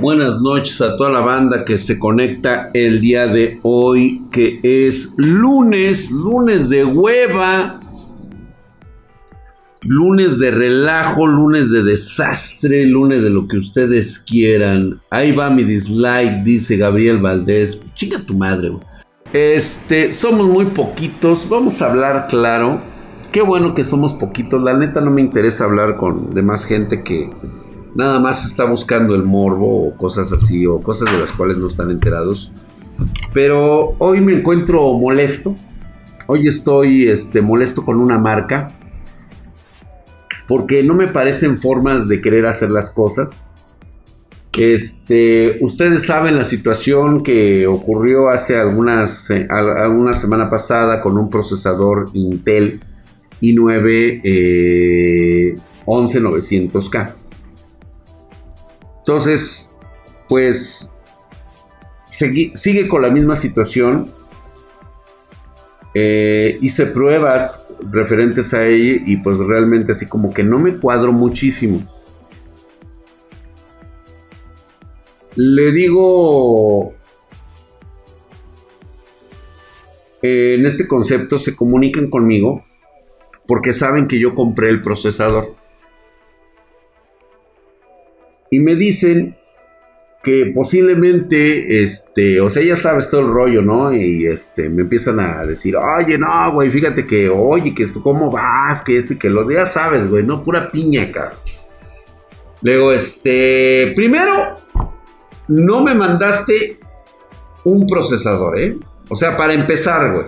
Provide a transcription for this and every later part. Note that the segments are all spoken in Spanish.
Buenas noches a toda la banda que se conecta el día de hoy, que es lunes, lunes de hueva, lunes de relajo, lunes de desastre, lunes de lo que ustedes quieran. Ahí va mi dislike, dice Gabriel Valdés. Chica tu madre. Este, somos muy poquitos, vamos a hablar claro. Qué bueno que somos poquitos, la neta no me interesa hablar con demás gente que nada más está buscando el morbo o cosas así, o cosas de las cuales no están enterados. Pero hoy me encuentro molesto. Hoy estoy este, molesto con una marca. Porque no me parecen formas de querer hacer las cosas. Este, ustedes saben la situación que ocurrió hace algunas, alguna semana pasada con un procesador Intel i9 eh, 11900K. Entonces, pues sigue con la misma situación. Eh, hice pruebas referentes a ella y pues realmente así como que no me cuadro muchísimo. Le digo, en este concepto se comunican conmigo porque saben que yo compré el procesador. Y me dicen que posiblemente, este, o sea, ya sabes todo el rollo, ¿no? Y este, me empiezan a decir, oye, no, güey, fíjate que, oye, que esto, ¿cómo vas? Que este, que lo, ya sabes, güey, no, pura piña, cara. Luego, este, primero, no me mandaste un procesador, ¿eh? O sea, para empezar, güey.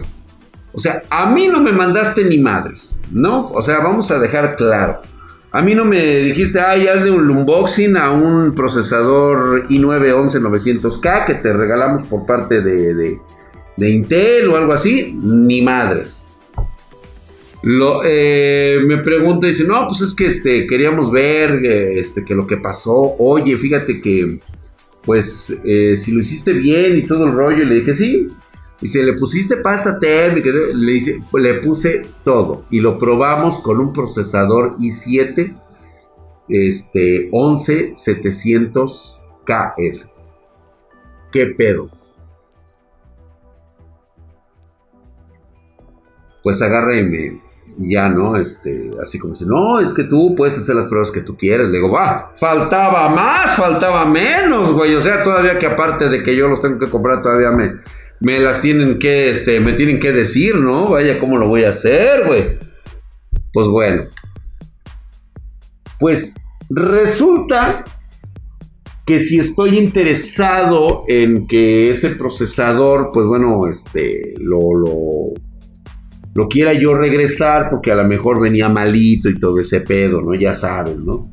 O sea, a mí no me mandaste ni madres, ¿no? O sea, vamos a dejar claro. A mí no me dijiste, ay, hazle un unboxing a un procesador i9 11900K que te regalamos por parte de, Intel o algo así. Ni madres. Lo, eh, me pregunta y dice, no, pues es que este, queríamos ver este, que lo que pasó. Oye, fíjate que, pues, eh, si lo hiciste bien y todo el rollo. Y le dije, sí, y si le pusiste pasta térmica, le, puse todo. Y lo probamos con un procesador i7 este, 11700KF. ¿Qué pedo? Pues agárreme ya, ¿no? Este, así como dice, no, es que tú puedes hacer las pruebas que tú quieres. Le digo, va, faltaba más, faltaba menos, güey. O sea, todavía que aparte de que yo los tengo que comprar, todavía me me las tienen que, este, me tienen que decir, ¿no? Vaya, ¿cómo lo voy a hacer, güey? Pues bueno. Pues resulta que si estoy interesado en que ese procesador, pues bueno, este, lo, lo, lo quiera yo regresar porque a lo mejor venía malito y todo ese pedo, ¿no? Ya sabes, ¿no?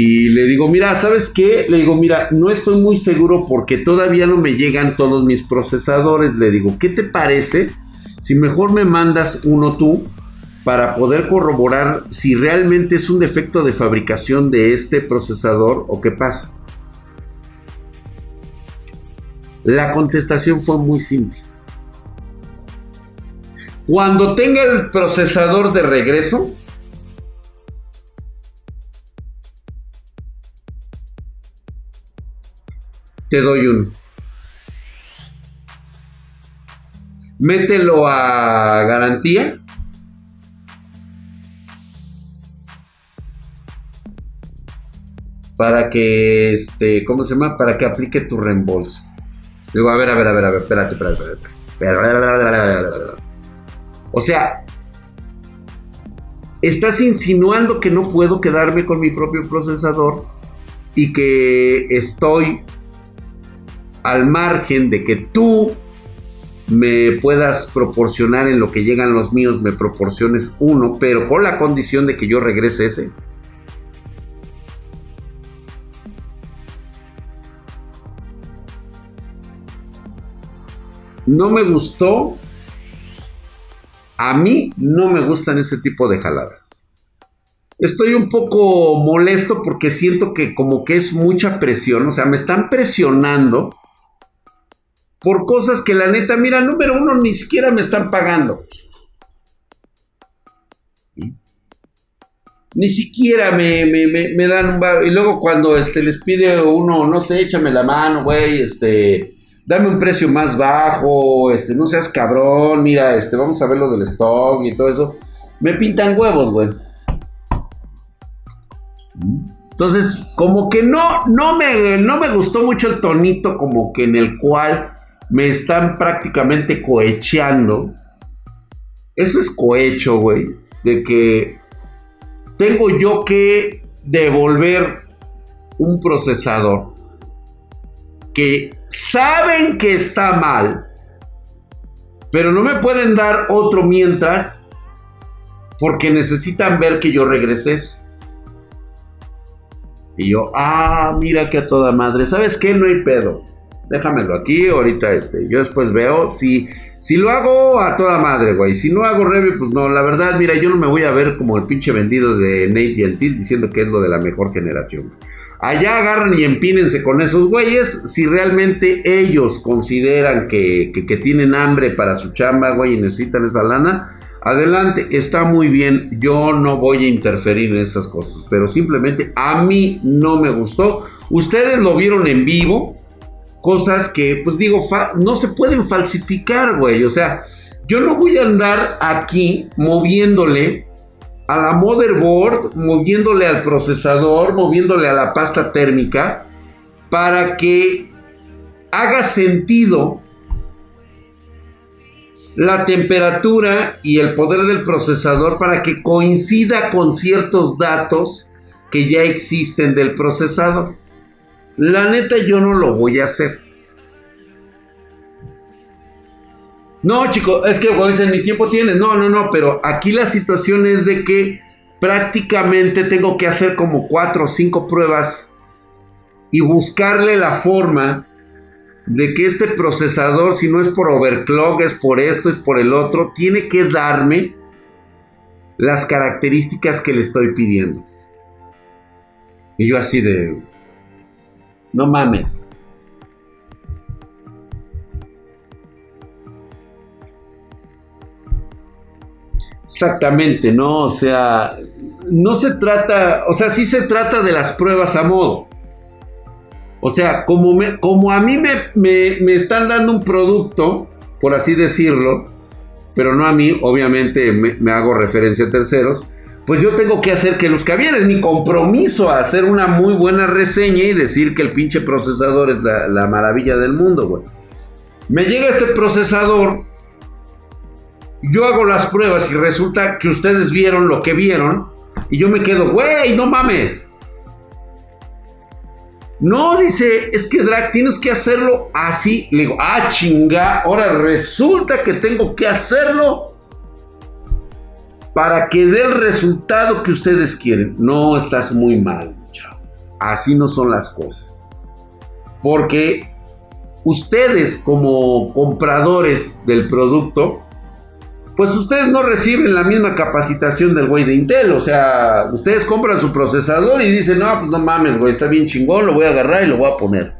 Y le digo, mira, ¿sabes qué? Le digo, mira, no estoy muy seguro porque todavía no me llegan todos mis procesadores. Le digo, ¿qué te parece si mejor me mandas uno tú para poder corroborar si realmente es un defecto de fabricación de este procesador o qué pasa? La contestación fue muy simple. Cuando tenga el procesador de regreso, te doy uno. Mételo a garantía. Para que, este, ¿cómo se llama? Para que aplique tu reembolso. Digo, a ver, a ver, a ver, a ver, espérate, espérate, espérate. O sea, estás insinuando que no puedo quedarme con mi propio procesador y que estoy al margen de que tú me puedas proporcionar en lo que llegan los míos, me proporciones uno, pero con la condición de que yo regrese ese. No me gustó. A mí no me gustan ese tipo de jaladas. Estoy un poco molesto porque siento que como que es mucha presión, o sea, me están presionando por cosas que la neta, mira, número uno, ni siquiera me están pagando. ni siquiera me, me, dan un Y luego cuando este, les pide uno, no sé, échame la mano, güey, este, dame un precio más bajo, este, no seas cabrón, mira, este, vamos a ver lo del stock y todo eso. Me pintan huevos, güey. Entonces, como que no, no me, no me gustó mucho el tonito, como que en el cual me están prácticamente cohecheando. Eso es cohecho, güey. De que tengo yo que devolver un procesador que saben que está mal, pero no me pueden dar otro mientras porque necesitan ver que yo regresé. Y yo, ah, mira que a toda madre, ¿sabes qué? No hay pedo déjamelo aquí, ahorita este, yo después veo, si, si lo hago a toda madre, güey, si no hago review, pues no, la verdad, mira, yo no me voy a ver como el pinche vendido de Nate y el Tilt diciendo que es lo de la mejor generación. Allá agarran y empínense con esos güeyes, si realmente ellos consideran que, que, que tienen hambre para su chamba, güey, y necesitan esa lana, Adelante, está muy bien, yo no voy a interferir en esas cosas, pero simplemente a mí no me gustó. Ustedes lo vieron en vivo, cosas que, pues digo, no se pueden falsificar, güey. O sea, yo no voy a andar aquí moviéndole a la motherboard, moviéndole al procesador, moviéndole a la pasta térmica, para que haga sentido la temperatura y el poder del procesador para que coincida con ciertos datos que ya existen del procesador. La neta yo no lo voy a hacer. No, chico, es que dicen, mi tiempo tienes. No, no, no, pero aquí la situación es de que prácticamente tengo que hacer como cuatro o cinco pruebas y buscarle la forma de que este procesador, si no es por overclock, es por esto, es por el otro, tiene que darme las características que le estoy pidiendo. Y yo así de, no mames. Exactamente, ¿no? O sea, no se trata, o sea, sí se trata de las pruebas a modo. O sea, como, me, como a mí me, me, están dando un producto, por así decirlo, pero no a mí, obviamente me, me hago referencia a terceros, pues yo tengo que hacer que los es mi compromiso a hacer una muy buena reseña y decir que el pinche procesador es la, maravilla del mundo, güey. Me llega este procesador, yo hago las pruebas y resulta que ustedes vieron lo que vieron y yo me quedo, güey, no mames. No, dice, es que Drag, tienes que hacerlo así. Le digo, ah, chinga, ahora resulta que tengo que hacerlo para que dé el resultado que ustedes quieren. No estás muy mal, chavo. Así no son las cosas. Porque ustedes como compradores del producto, pues ustedes no reciben la misma capacitación del güey de Intel. O sea, ustedes compran su procesador y dicen, no, pues no mames, güey, está bien chingón, lo voy a agarrar y lo voy a poner.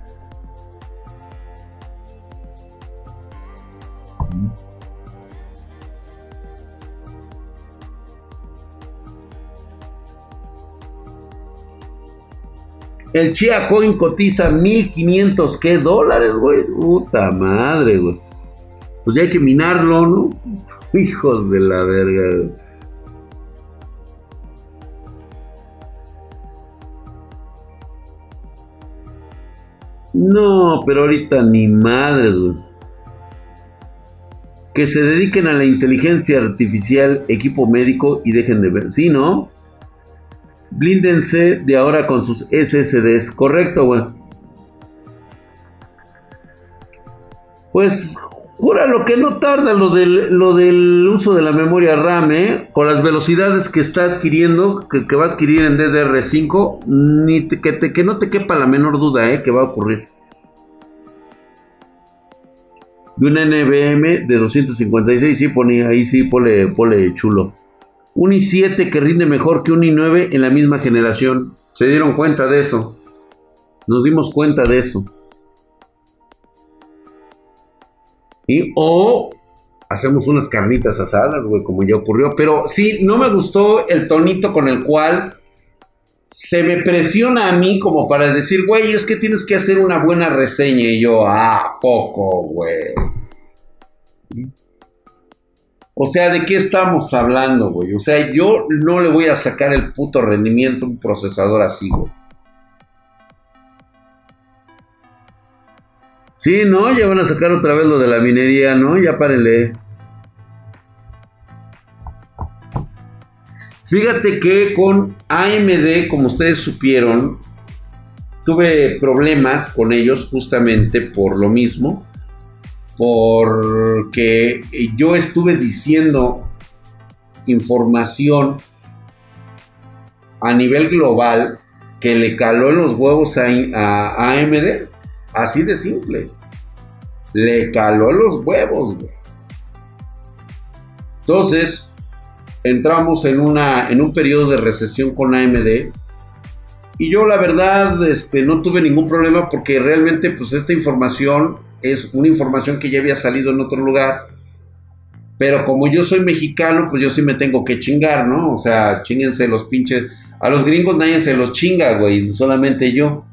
El Chia Coin cotiza 1500 ¿qué dólares, güey. Puta madre, güey. Pues ya hay que minarlo, ¿no? Hijos de la verga. No, pero ahorita ni madre, güey. Que se dediquen a la inteligencia artificial, equipo médico y dejen de ver. Sí, ¿no? Blíndense de ahora con sus SSDs. Correcto, güey. Pues jura lo que no tarda lo del, uso de la memoria RAM, ¿eh? Con las velocidades que está adquiriendo, que, va a adquirir en DDR5, ni que, no te quepa la menor duda, ¿eh? Que va a ocurrir. De un NVM de 256, sí, pone, ahí sí, pone, pone chulo un i7 que rinde mejor que un i9 en la misma generación. Se dieron cuenta de eso. Nos dimos cuenta de eso. Y, o hacemos unas carnitas asadas, güey, como ya ocurrió. Pero sí, no me gustó el tonito con el cual se me presiona a mí como para decir, güey, es que tienes que hacer una buena reseña. Y yo, ah, poco, güey. O sea, ¿de qué estamos hablando, güey? O sea, yo no le voy a sacar el puto rendimiento a un procesador así, güey. Sí, ¿no? Ya van a sacar otra vez lo de la minería, ¿no? Ya párenle. Fíjate que con AMD, como ustedes supieron, tuve problemas con ellos justamente por lo mismo porque yo estuve diciendo información a nivel global que le caló en los huevos a, AMD. Así de simple. Le caló los huevos, Entonces, entramos en, una, en un periodo de recesión con AMD. Y yo la verdad este, no tuve ningún problema porque realmente pues esta información es una información que ya había salido en otro lugar. Pero como yo soy mexicano, pues yo sí me tengo que chingar, ¿no? O sea, chinguense los pinches. A los gringos nadie se los chinga, güey, solamente yo.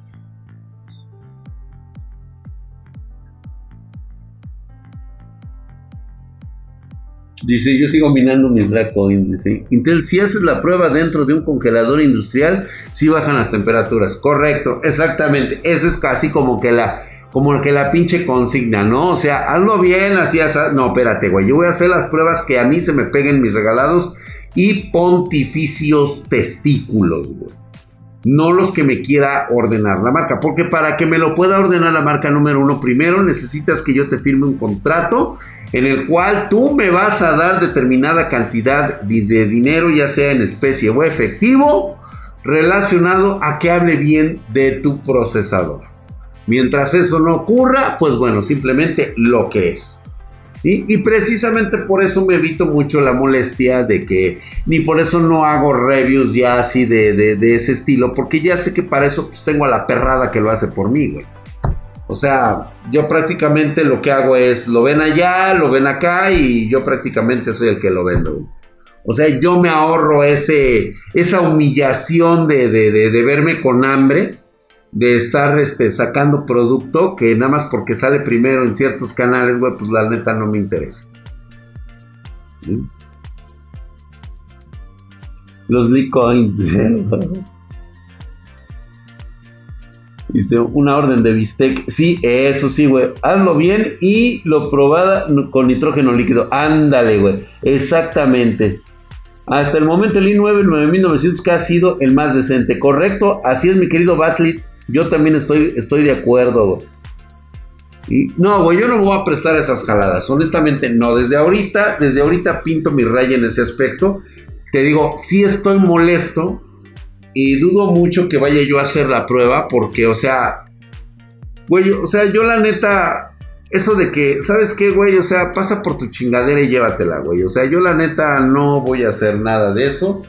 Dice, yo sigo minando mis Dracoins, dice. Intel, si haces la prueba dentro de un congelador industrial, sí bajan las temperaturas. Correcto, exactamente. Eso es casi como que la, como que la pinche consigna, ¿no? O sea, hazlo bien, así, así. No, espérate, güey. Yo voy a hacer las pruebas que a mí se me peguen mis regalados y pontificios testículos, güey. No los que me quiera ordenar la marca. Porque para que me lo pueda ordenar la marca número uno, primero necesitas que yo te firme un contrato en el cual tú me vas a dar determinada cantidad de dinero, ya sea en especie o efectivo, relacionado a que hable bien de tu procesador. Mientras eso no ocurra, pues bueno, simplemente lo que es. Y precisamente por eso me evito mucho la molestia de que, ni por eso no hago reviews ya así de, ese estilo, porque ya sé que para eso pues tengo a la perrada que lo hace por mí, güey. O sea, yo prácticamente lo que hago es, lo ven allá, lo ven acá y yo prácticamente soy el que lo vendo. O sea, yo me ahorro ese, esa humillación de, de verme con hambre de estar este, sacando producto que nada más porque sale primero en ciertos canales, güey, pues la neta no me interesa. Los Bitcoins. Dice una orden de bistec. Sí, eso sí, güey. Hazlo bien y lo probada con nitrógeno líquido. Ándale, güey. Exactamente. Hasta el momento el i9 9900 ha sido el más decente. Correcto. Así es, mi querido Batlit. Yo también estoy, estoy de acuerdo, Y, no, güey, yo no voy a prestar esas jaladas. Honestamente, no. Desde ahorita, desde ahorita pinto mi raya en ese aspecto. Te digo, sí estoy molesto. Y dudo mucho que vaya yo a hacer la prueba. Porque, o sea. Güey, o sea, yo la neta. Eso de que, ¿sabes qué, güey? O sea, pasa por tu chingadera y llévatela, güey. O sea, yo la neta no voy a hacer nada de eso.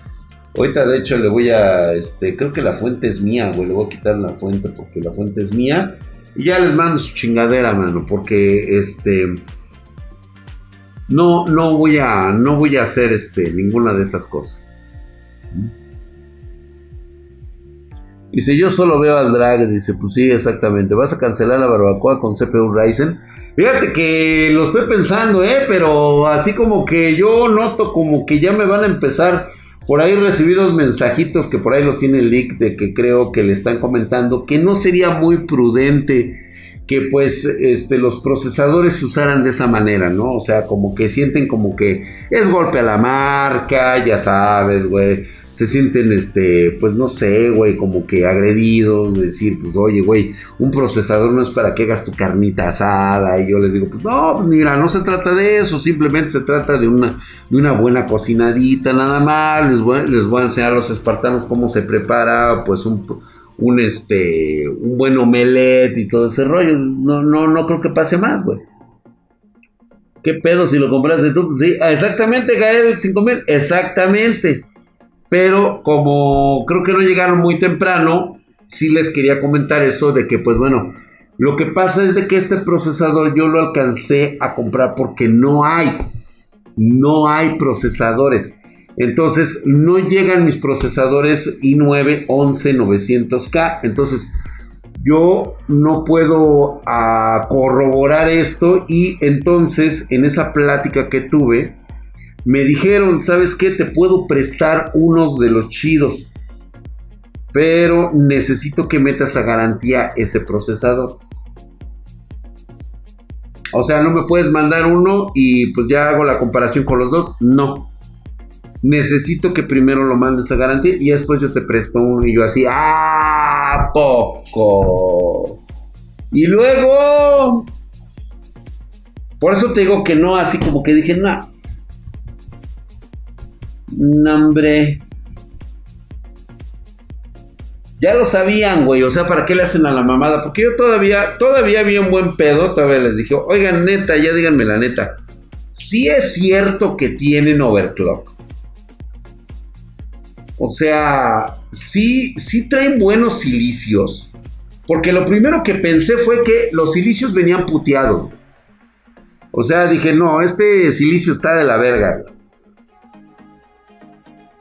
Ahorita, de hecho, le voy a. Este, creo que la fuente es mía, güey. Le voy a quitar la fuente porque la fuente es mía. Y ya les mando su chingadera, mano. Porque este. No, no voy a. No voy a hacer este. ninguna de esas cosas. Dice, yo solo veo al drag. Dice, pues sí, exactamente. ¿Vas a cancelar la barbacoa con CPU Ryzen? Fíjate que lo estoy pensando, ¿eh? Pero así como que yo noto como que ya me van a empezar por ahí recibí dos mensajitos que por ahí los tiene el leak de que creo que le están comentando que no sería muy prudente que pues este, los procesadores se usaran de esa manera, ¿no? O sea, como que sienten como que es golpe a la marca, ya sabes, güey. Se sienten, este, pues no sé, güey, como que agredidos, decir, pues oye, güey, un procesador no es para que hagas tu carnita asada. Y yo les digo, pues no, pues mira, no se trata de eso, simplemente se trata de una, de una buena cocinadita, nada más. Les voy, les voy a enseñar a los espartanos cómo se prepara, pues un un este un buen omelette y todo ese rollo. No, no, no creo que pase más, güey. ¿Qué pedo si lo compraste tú? Sí, exactamente, Gael 5000, exactamente. Pero como creo que no llegaron muy temprano, sí les quería comentar eso de que pues bueno, lo que pasa es de que este procesador yo lo alcancé a comprar porque no hay. no hay procesadores. Entonces no llegan mis procesadores i9 11900K. Entonces yo no puedo ah, corroborar esto y entonces en esa plática que tuve me dijeron, ¿sabes qué? Te puedo prestar unos de los chidos. Pero necesito que metas a garantía ese procesador. O sea, no me puedes mandar uno y pues ya hago la comparación con los dos. No. Necesito que primero lo mandes a garantía y después yo te presto uno y yo así, ¡ah! Poco. Y luego... Por eso te digo que no, así como que dije, no. No, hombre. Ya lo sabían, güey. O sea, ¿para qué le hacen a la mamada? Porque yo todavía, todavía había un buen pedo. Todavía les dije, oigan, neta, ya díganme la neta. Sí es cierto que tienen overclock. O sea, sí, sí traen buenos silicios. Porque lo primero que pensé fue que los silicios venían puteados. O sea, dije, no, este silicio está de la verga.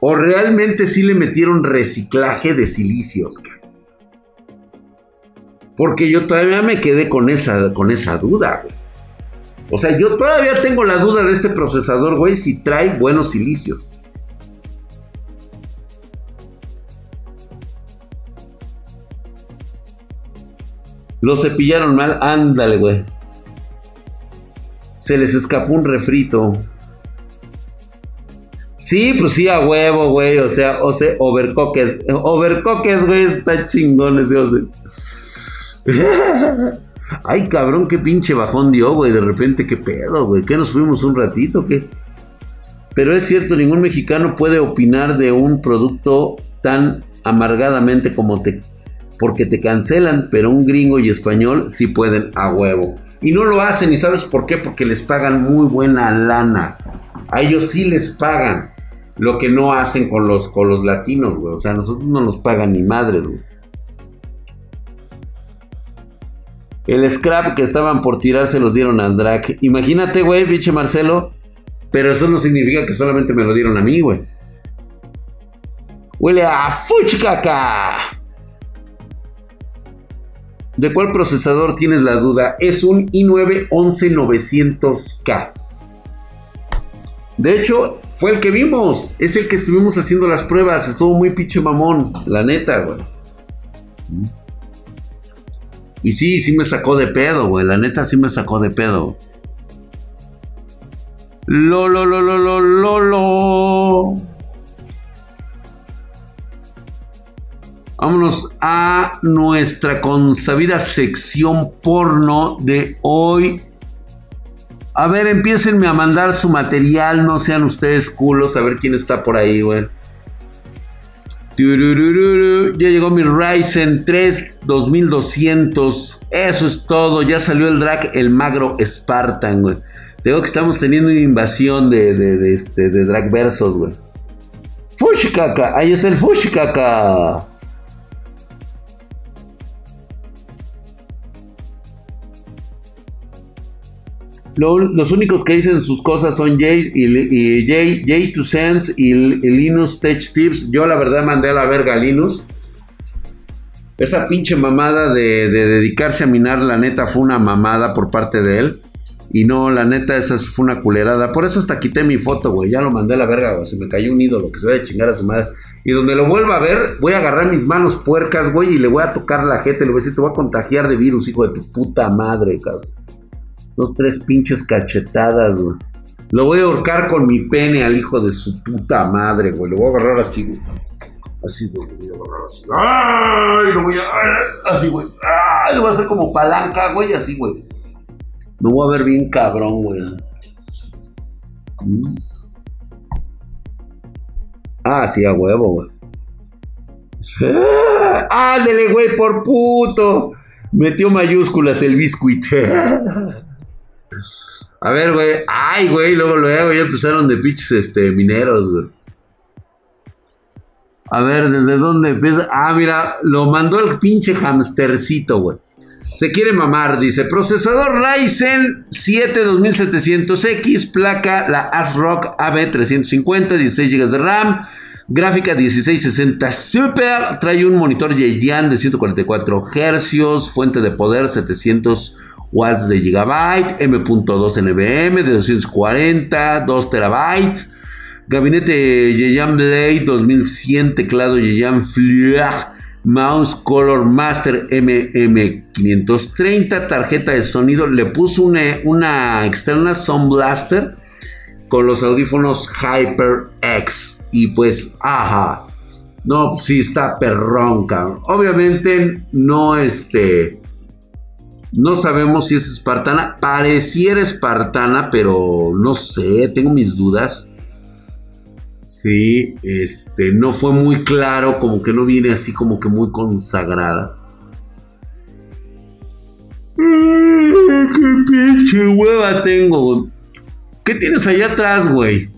¿O realmente sí le metieron reciclaje de silicios? Porque yo todavía me quedé con esa, con esa duda, O sea, yo todavía tengo la duda de este procesador, güey, si trae buenos silicios. Lo cepillaron mal, ándale, güey. Se les escapó un refrito. Sí, pues sí, a huevo, güey. O sea, o sea, overcooked. Overcooked, güey, está chingón ese o Ay, cabrón, qué pinche bajón dio, güey. De repente, qué pedo, güey. ¿Qué nos fuimos un ratito? ¿Qué? Pero es cierto, ningún mexicano puede opinar de un producto tan amargadamente como te. Porque te cancelan, pero un gringo y español sí pueden a huevo. Y no lo hacen, ¿y sabes por qué? Porque les pagan muy buena lana. A ellos sí les pagan lo que no hacen con los, con los latinos, güey. O sea, nosotros no nos pagan ni madres, güey. El scrap que estaban por tirar se los dieron al drag. Imagínate, güey, pinche Marcelo. Pero eso no significa que solamente me lo dieron a mí, güey. Huele a fuchcaca. ¿De cuál procesador tienes la duda? Es un i9 11900K. De hecho, fue el que vimos. Es el que estuvimos haciendo las pruebas. Estuvo muy pinche mamón. La neta, güey. Y sí, sí me sacó de pedo, güey. La neta sí me sacó de pedo. Lo, lo, lo, lo, lo, lo, lo. Vámonos a nuestra consabida sección porno de hoy a ver, empiecenme a mandar su material, no sean ustedes culos, a ver quién está por ahí, güey. Ya llegó mi Ryzen 3 2200. Eso es todo. Ya salió el drag, el magro Spartan, güey. Tengo que estamos teniendo una invasión de, de, de, este, de drag versos, güey. Fushikaka. Ahí está el Fushikaka. Los únicos que dicen sus cosas son Jay y, Jay, Jay to Sense y, Linus Tech Tips. Yo la verdad mandé a la verga a Linus. Esa pinche mamada de, dedicarse a minar, la neta fue una mamada por parte de él. Y no, la neta, esa fue una culerada. Por eso hasta quité mi foto, güey. Ya lo mandé a la verga, güey. Se me cayó un ídolo que se vaya a chingar a su madre. Y donde lo vuelva a ver, voy a agarrar mis manos puercas, güey, y le voy a tocar la gente. Le voy a decir, te voy a contagiar de virus, hijo de tu puta madre, cabrón. Dos, tres pinches cachetadas, güey. Lo voy a ahorcar con mi pene al hijo de su puta madre, güey. Lo voy a agarrar así, güey. Así, güey. Lo voy a agarrar así. ¡Ay! Lo voy a. Así, güey. ¡Ay! Lo voy a hacer como palanca, güey. Así, güey. Me voy a ver bien cabrón, güey. Mm. Ah, sí, a huevo, güey. ¡Ándele, güey, por puto! Metió mayúsculas el biscuit. A ver, güey. Ay, güey, luego luego ya empezaron de pinches este, mineros, güey. A ver, ¿desde dónde empieza? Ah, mira, lo mandó el pinche hamstercito, güey. Se quiere mamar, dice. Procesador Ryzen 7 2700X, placa la ASRock AB350, 16 GB de RAM, gráfica 1660 Super, trae un monitor Yeyan de 144 Hz, fuente de poder 700 watts de gigabyte, M.2 NVM de 240, 2 terabytes, gabinete Yeyan Blade 2100, teclado Yeyan Fleur Mouse Color Master MM530, tarjeta de sonido. Le puso una, una externa Sound Blaster con los audífonos HyperX. Y pues, ajá. No, sí está perrón, cabrón. Obviamente no este... No sabemos si es espartana. Pareciera espartana, pero no sé, tengo mis dudas. Sí, este, no fue muy claro, como que no viene así como que muy consagrada. ¡Qué pinche hueva tengo! ¿Qué tienes allá atrás, güey?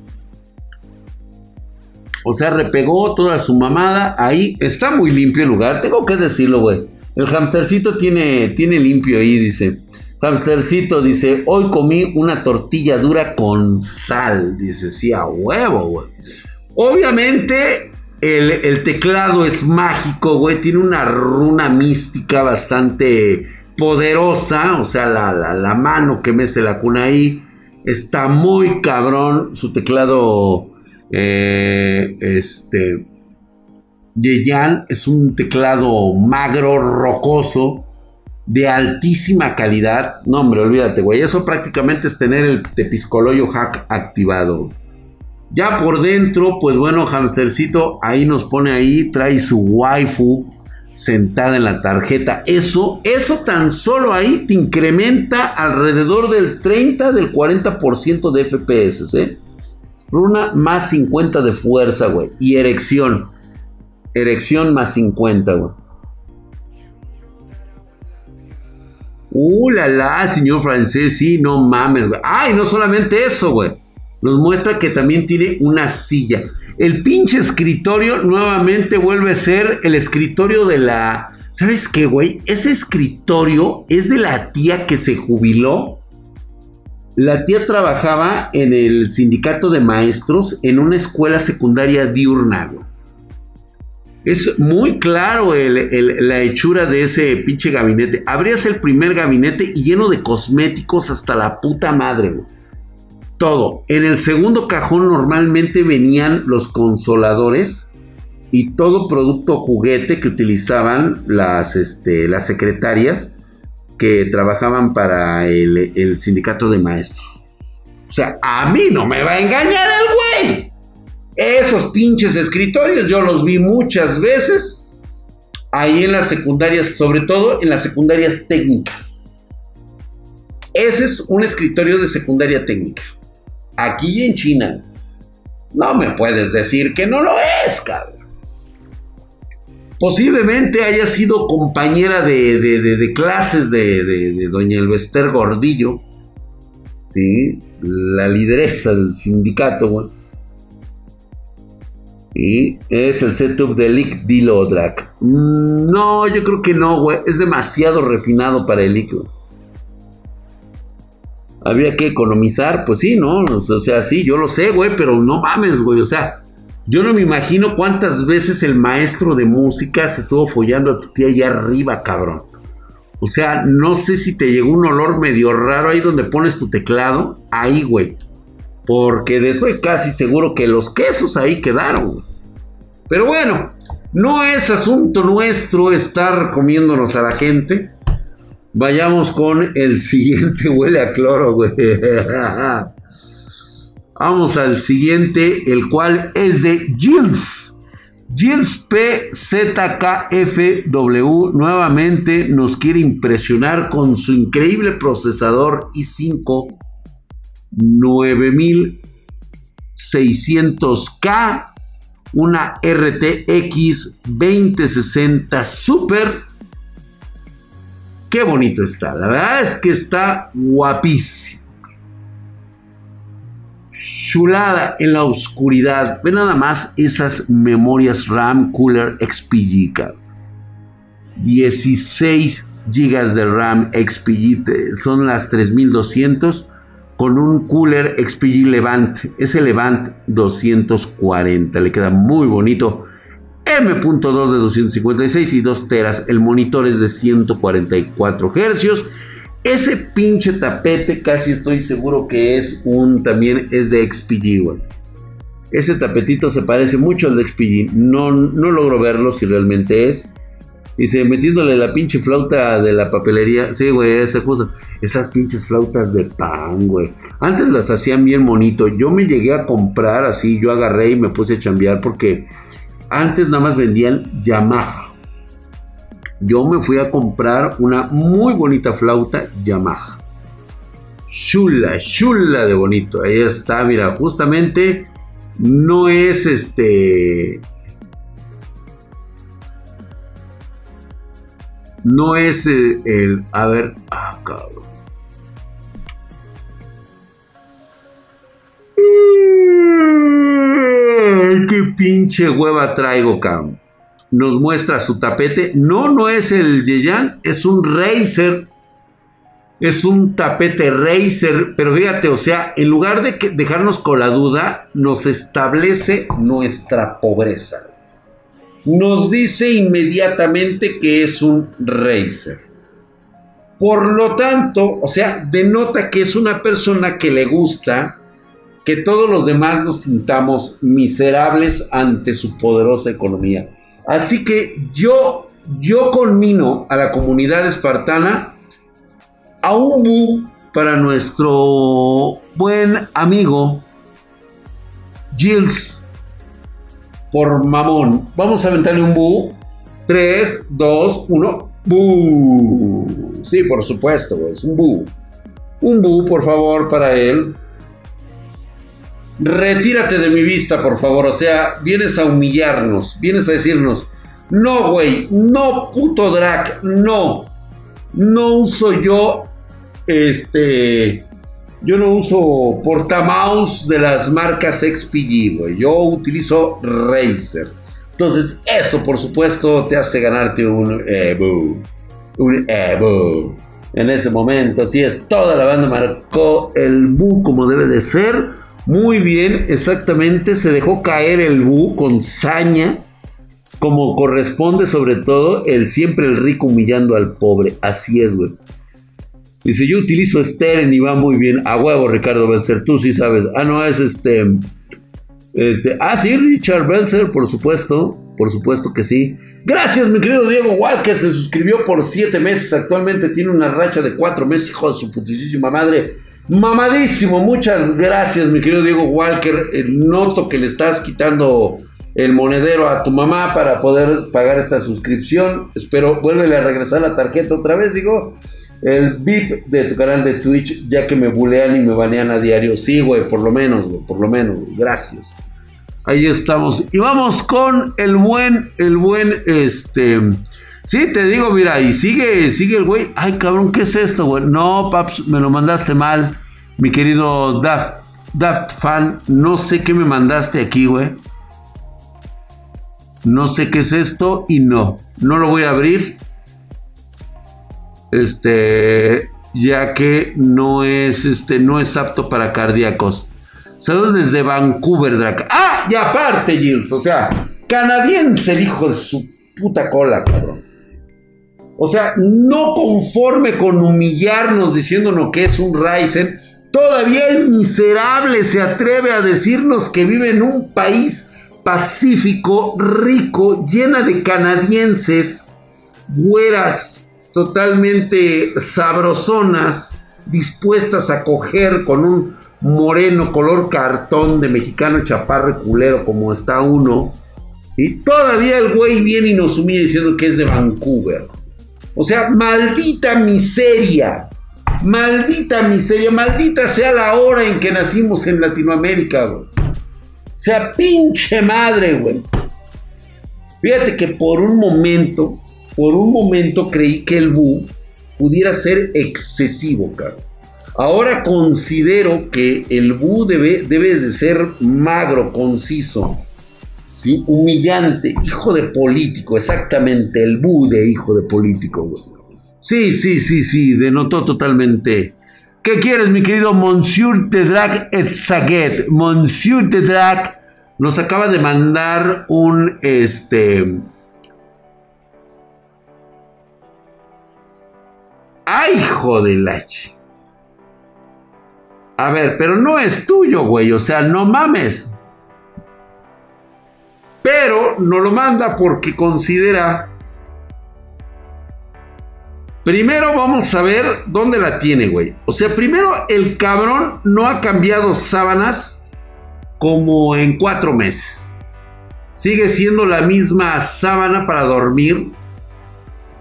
O sea, repegó toda su mamada. Ahí está muy limpio el lugar. Tengo que decirlo, güey. El hamstercito tiene, tiene limpio ahí, dice. Hamstercito dice, hoy comí una tortilla dura con sal. Dice, sí, a huevo, güey. Obviamente, el, teclado es mágico, güey. Tiene una runa mística bastante poderosa. O sea, la, mano que mece la cuna ahí. Está muy cabrón. Su teclado, eh, este, Yeyan es un teclado magro, rocoso de altísima calidad. No, hombre, olvídate, güey. Eso prácticamente es tener el tepiscoloyo hack activado. Ya por dentro, pues bueno, hamstercito, ahí nos pone ahí, trae su waifu sentada en la tarjeta. Eso, eso tan solo ahí te incrementa alrededor del 30, del 40% de FPS, ¿eh? Runa más 50 de fuerza, güey. Y erección. Erección más 50, güey. Uh, la la, señor francés, sí, no mames, güey. Ay, no solamente eso, güey. Nos muestra que también tiene una silla. El pinche escritorio nuevamente vuelve a ser el escritorio de la... ¿Sabes qué, güey? Ese escritorio es de la tía que se jubiló. La tía trabajaba en el sindicato de maestros en una escuela secundaria diurna, güey. Es muy claro la hechura de ese pinche gabinete. Abrías el primer gabinete y lleno de cosméticos hasta la puta madre, Todo. En el segundo cajón normalmente venían los consoladores y todo producto juguete que utilizaban las, este, las secretarias que trabajaban para el, el sindicato de maestros. O sea, a mí no me va a engañar el. Esos pinches escritorios yo los vi muchas veces ahí en las secundarias, sobre todo en las secundarias técnicas. Ese es un escritorio de secundaria técnica. Aquí en China. No me puedes decir que no lo es, cabrón. Posiblemente haya sido compañera de, clases de, doña Elvester Gordillo. ¿Sí? La lideresa del sindicato, güey. Y es el setup de Lick Dilodrak. Mm, no, yo creo que no, güey. Es demasiado refinado para el Lick. Habría que economizar, pues sí, ¿no? O sea, sí, yo lo sé, güey, pero no mames, güey. O sea, yo no me imagino cuántas veces el maestro de música se estuvo follando a tu tía allá arriba, cabrón. O sea, no sé si te llegó un olor medio raro ahí donde pones tu teclado. Ahí, güey. Porque estoy casi seguro que los quesos ahí quedaron. Pero bueno, no es asunto nuestro estar comiéndonos a la gente. Vayamos con el siguiente, huele a cloro, güey. Vamos al siguiente, el cual es de Gilles. Gilles PZKFW nuevamente nos quiere impresionar con su increíble procesador i5 9600K, una RTX 2060 Super. Qué bonito está, la verdad es que está guapísimo. Chulada en la oscuridad. Ve nada más esas memorias RAM Cooler XPG. 16 GB de RAM XPG, son las 3200 con un cooler XPG Levant, ese Levant 240, le queda muy bonito. M.2 de 256 y 2 teras, el monitor es de 144 Hz. Ese pinche tapete casi estoy seguro que es un también es de XPG, Ese tapetito se parece mucho al de XPG. No, no logro verlo si realmente es. Dice, metiéndole la pinche flauta de la papelería. Sí, güey, esa cosa. Esas pinches flautas de pan, güey. Antes las hacían bien bonito. Yo me llegué a comprar así. Yo agarré y me puse a chambear porque antes nada más vendían Yamaha. Yo me fui a comprar una muy bonita flauta Yamaha. Chula, chula de bonito. Ahí está, mira, justamente no es este No es el, a ver, ah, cabrón. qué pinche hueva traigo, cabrón. Nos muestra su tapete. No, no es el Yeyan, es un Razer. Es un tapete Razer. Pero fíjate, o sea, en lugar de dejarnos con la duda, nos establece nuestra pobreza nos dice inmediatamente que es un Razer. Por lo tanto, o sea, denota que es una persona que le gusta que todos los demás nos sintamos miserables ante su poderosa economía. Así que yo, yo conmino a la comunidad espartana a un bu para nuestro buen amigo Gilles por mamón. Vamos a aventarle un bu. 3, 2, 1. Bu. Sí, por supuesto, es un bu. Un bu, por favor, para él. Retírate de mi vista, por favor. O sea, vienes a humillarnos. Vienes a decirnos. No, güey. No, puto drag. No. No uso yo. Este yo no uso portamouse de las marcas XPG, güey. Yo utilizo Razer. Entonces, eso por supuesto te hace ganarte un Ebu. Un Ebu. En ese momento, así es, toda la banda marcó el Bu como debe de ser. Muy bien, exactamente. Se dejó caer el Bu con saña. Como corresponde, sobre todo, el siempre el rico humillando al pobre. Así es, güey. Dice, yo utilizo Steren y va muy bien. A huevo, Ricardo Belzer, tú sí sabes. Ah, no, es este... Este, ah, sí, Richard Belzer, por supuesto, por supuesto que sí. Gracias, mi querido Diego Walker, se suscribió por siete meses. Actualmente tiene una racha de cuatro meses, hijo de su putísima madre. Mamadísimo, muchas gracias, mi querido Diego Walker. Eh, noto que le estás quitando el monedero a tu mamá para poder pagar esta suscripción. Espero, vuélvele a regresar la tarjeta otra vez, digo el VIP de tu canal de Twitch, ya que me bulean y me banean a diario. Sí, güey, por lo menos, por lo menos, Gracias. Ahí estamos. Y vamos con el buen, el buen, este. Sí, te digo, mira, y sigue, sigue el güey. Ay, cabrón, ¿qué es esto, güey? No, paps, me lo mandaste mal. Mi querido Daft, Daft Fan, no sé qué me mandaste aquí, güey. No sé qué es esto y no, no lo voy a abrir este, ya que no es, este, no es apto para cardíacos. Saludos desde Vancouver, Drac. Ah, y aparte, Gilles, o sea, canadiense el hijo de su puta cola, cabrón. O sea, no conforme con humillarnos diciéndonos que es un Ryzen, todavía el miserable se atreve a decirnos que vive en un país pacífico, rico, llena de canadienses, güeras, totalmente sabrosonas, dispuestas a coger con un moreno color cartón de mexicano chaparro culero como está uno. Y todavía el güey viene y nos humilla diciendo que es de Vancouver. O sea, maldita miseria. Maldita miseria. Maldita sea la hora en que nacimos en Latinoamérica. Sea, pinche madre, güey. Fíjate que por un momento por un momento creí que el bu pudiera ser excesivo, caro. Ahora considero que el bu debe, debe de ser magro, conciso, ¿sí? humillante, hijo de político, exactamente, el bu de hijo de político. Sí, sí, sí, sí, denotó totalmente. ¿Qué quieres, mi querido Monsieur de Drag Etzaguet? Monsieur de Drag nos acaba de mandar un este. ¡Ay, hijo de la A ver, pero no es tuyo, güey. O sea, no mames. Pero no lo manda porque considera Primero vamos a ver dónde la tiene, güey. O sea, primero el cabrón no ha cambiado sábanas como en cuatro meses. Sigue siendo la misma sábana para dormir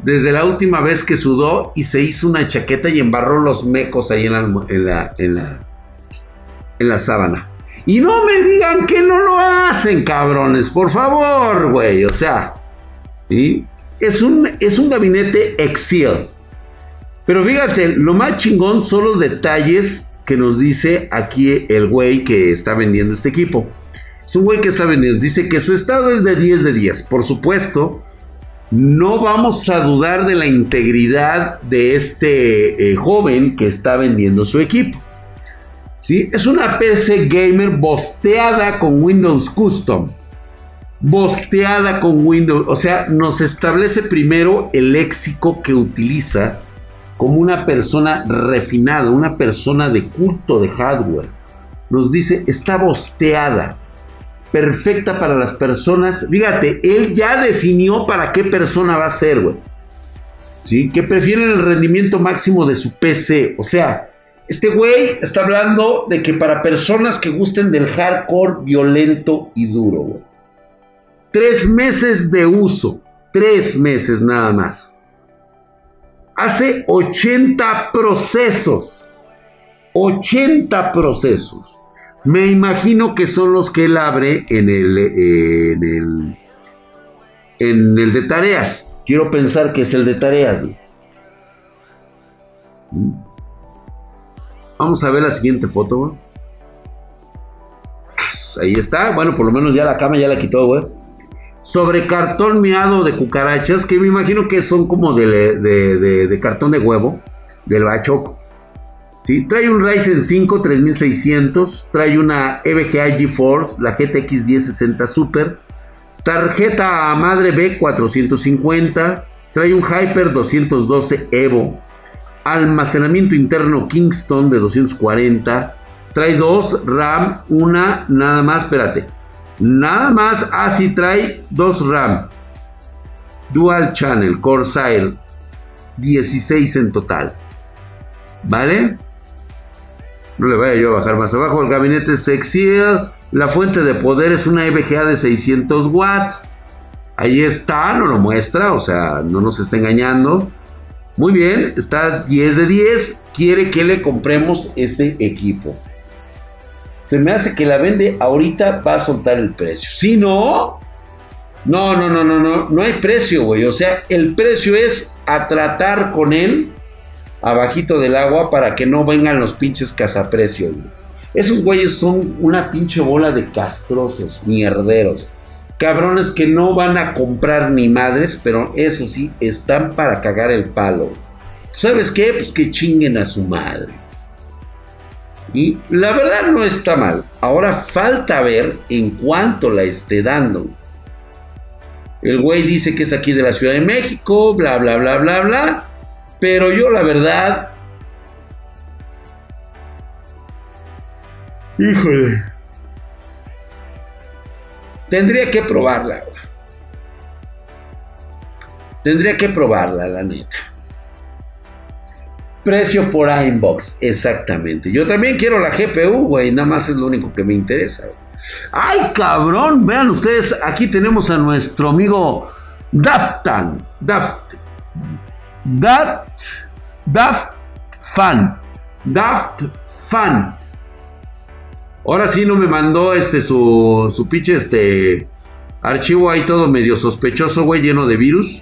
desde la última vez que sudó y se hizo una chaqueta y embarró los mecos ahí en la, en la, en la, en la sábana. Y no me digan que no lo hacen, cabrones, por favor, güey. O sea, es, un, es un gabinete Excel. Pero fíjate, lo más chingón son los detalles que nos dice aquí el güey que está vendiendo este equipo. Es un güey que está vendiendo. Dice que su estado es de 10 de 10. Por supuesto, no vamos a dudar de la integridad de este eh, joven que está vendiendo su equipo. ¿Sí? Es una PC gamer bosteada con Windows Custom. Bosteada con Windows. O sea, nos establece primero el léxico que utiliza como una persona refinada, una persona de culto de hardware. Nos dice, está bosteada, perfecta para las personas. Fíjate, él ya definió para qué persona va a ser, güey. ¿Sí? Que prefieren el rendimiento máximo de su PC. O sea, este güey está hablando de que para personas que gusten del hardcore violento y duro. Tres meses de uso. Tres meses nada más hace 80 procesos. 80 procesos. Me imagino que son los que él abre en el, en el, en el de tareas. Quiero pensar que es el de tareas. Vamos a ver la siguiente foto. Ahí está. Bueno, por lo menos ya la cama ya la quitó, güey sobre cartón meado de cucarachas, que me imagino que son como de, cartón de huevo, del bachoco. ¿Sí? Trae un Ryzen 5 3600, trae una EVGA GeForce, la GTX 1060 Super, tarjeta madre B450, trae un Hyper 212 Evo, almacenamiento interno Kingston de 240, trae dos RAM, una nada más, espérate, Nada más así trae dos RAM. Dual Channel Corsair 16 en total. ¿Vale? No le vaya yo a bajar más abajo. El gabinete Sexiel. La fuente de poder es una EVGA de 600 watts. Ahí está, no lo muestra, o sea, no nos está engañando. Muy bien, está 10 de 10. Quiere que le compremos este equipo se me hace que la vende ahorita va a soltar el precio. Si no, no, no, no, no, no, no hay precio, güey. O sea, el precio es a tratar con él abajito del agua para que no vengan los pinches cazaprecios. Esos güeyes son una pinche bola de castrosos, mierderos. Cabrones que no van a comprar ni madres, pero eso sí, están para cagar el palo. ¿Sabes qué? Pues que chinguen a su madre. Y la verdad no está mal. Ahora falta ver en cuánto la esté dando. El güey dice que es aquí de la Ciudad de México, bla, bla, bla, bla, bla. Pero yo la verdad... Híjole. Tendría que probarla. Tendría que probarla, la neta. Precio por inbox, exactamente. Yo también quiero la GPU, güey, nada más es lo único que me interesa. ¡Ay, cabrón! Vean ustedes, aquí tenemos a nuestro amigo Daftan. Daft. Daft. Daft Fan. Daft Fan. Ahora sí no me mandó este su, su pinche este archivo ahí todo medio sospechoso, güey, lleno de virus.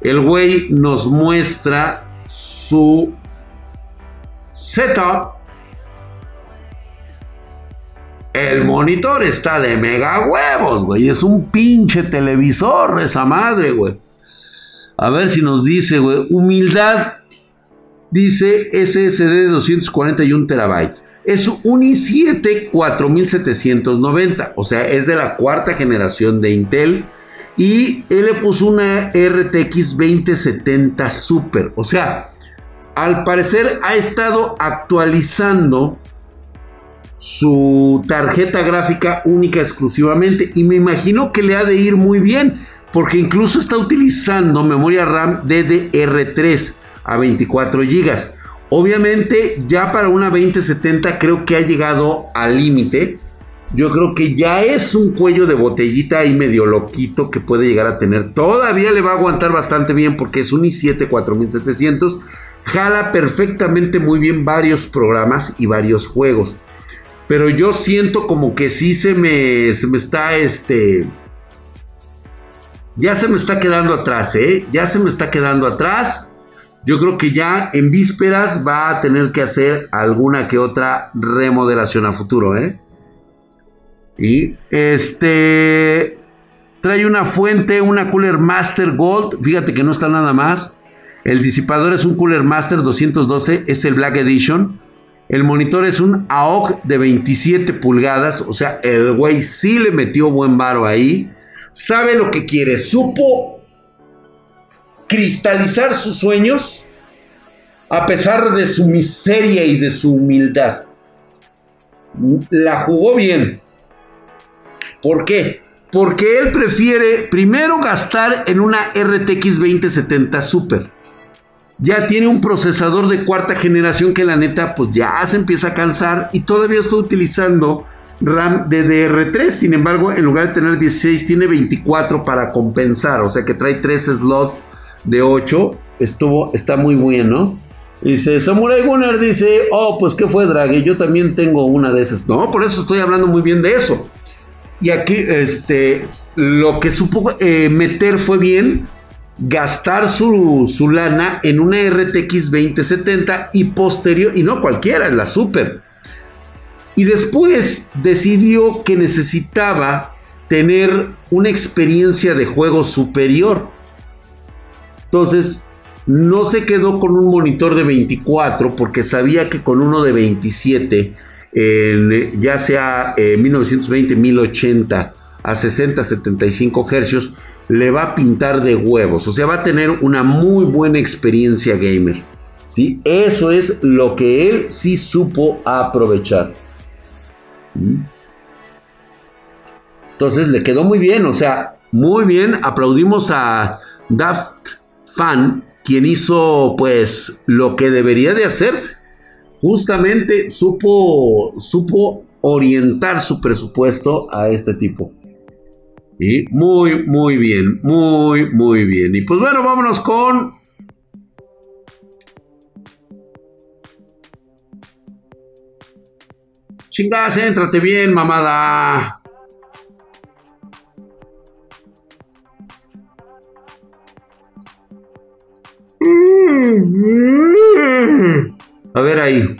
El güey nos muestra su setup. El monitor está de mega huevos, güey. Es un pinche televisor esa madre, güey. A ver si nos dice, güey. Humildad. Dice SSD de 241 terabytes. Es un i7 4790. O sea, es de la cuarta generación de Intel. Y él le puso una RTX 2070 Super. O sea, al parecer ha estado actualizando su tarjeta gráfica única exclusivamente. Y me imagino que le ha de ir muy bien. Porque incluso está utilizando memoria RAM DDR3 a 24 GB. Obviamente ya para una 2070 creo que ha llegado al límite. Yo creo que ya es un cuello de botellita ahí medio loquito que puede llegar a tener. Todavía le va a aguantar bastante bien porque es un i7 4700. Jala perfectamente muy bien varios programas y varios juegos. Pero yo siento como que sí se me, se me está este... Ya se me está quedando atrás, ¿eh? Ya se me está quedando atrás. Yo creo que ya en vísperas va a tener que hacer alguna que otra remodelación a futuro, ¿eh? Y este trae una fuente, una Cooler Master Gold. Fíjate que no está nada más. El disipador es un Cooler Master 212, es el Black Edition. El monitor es un AOC de 27 pulgadas, o sea, el güey sí le metió buen varo ahí. Sabe lo que quiere, supo cristalizar sus sueños a pesar de su miseria y de su humildad. La jugó bien. ¿Por qué? Porque él prefiere primero gastar en una RTX 2070 Super. Ya tiene un procesador de cuarta generación que la neta pues ya se empieza a cansar y todavía está utilizando RAM DDR3. Sin embargo, en lugar de tener 16 tiene 24 para compensar. O sea que trae 3 slots de 8. Estuvo, está muy bueno. Dice Samurai Gunner dice, oh, pues qué fue Draghi, yo también tengo una de esas. No, por eso estoy hablando muy bien de eso. Y aquí, este, lo que supo eh, meter fue bien gastar su, su, lana en una RTX 2070 y posterior, y no cualquiera, la Super. Y después decidió que necesitaba tener una experiencia de juego superior. Entonces, no se quedó con un monitor de 24 porque sabía que con uno de 27, ya sea 1920, 1080 a 60, 75 hercios, le va a pintar de huevos. O sea, va a tener una muy buena experiencia gamer. ¿sí? Eso es lo que él sí supo aprovechar. ¿Mm? Entonces le quedó muy bien, o sea, muy bien. Aplaudimos a Daft Fan quien hizo pues lo que debería de hacerse. Justamente supo, supo orientar su presupuesto a este tipo. Y muy, muy bien, muy, muy bien. Y pues bueno, vámonos con... Chingas, éntrate bien, mamada. A ver ahí.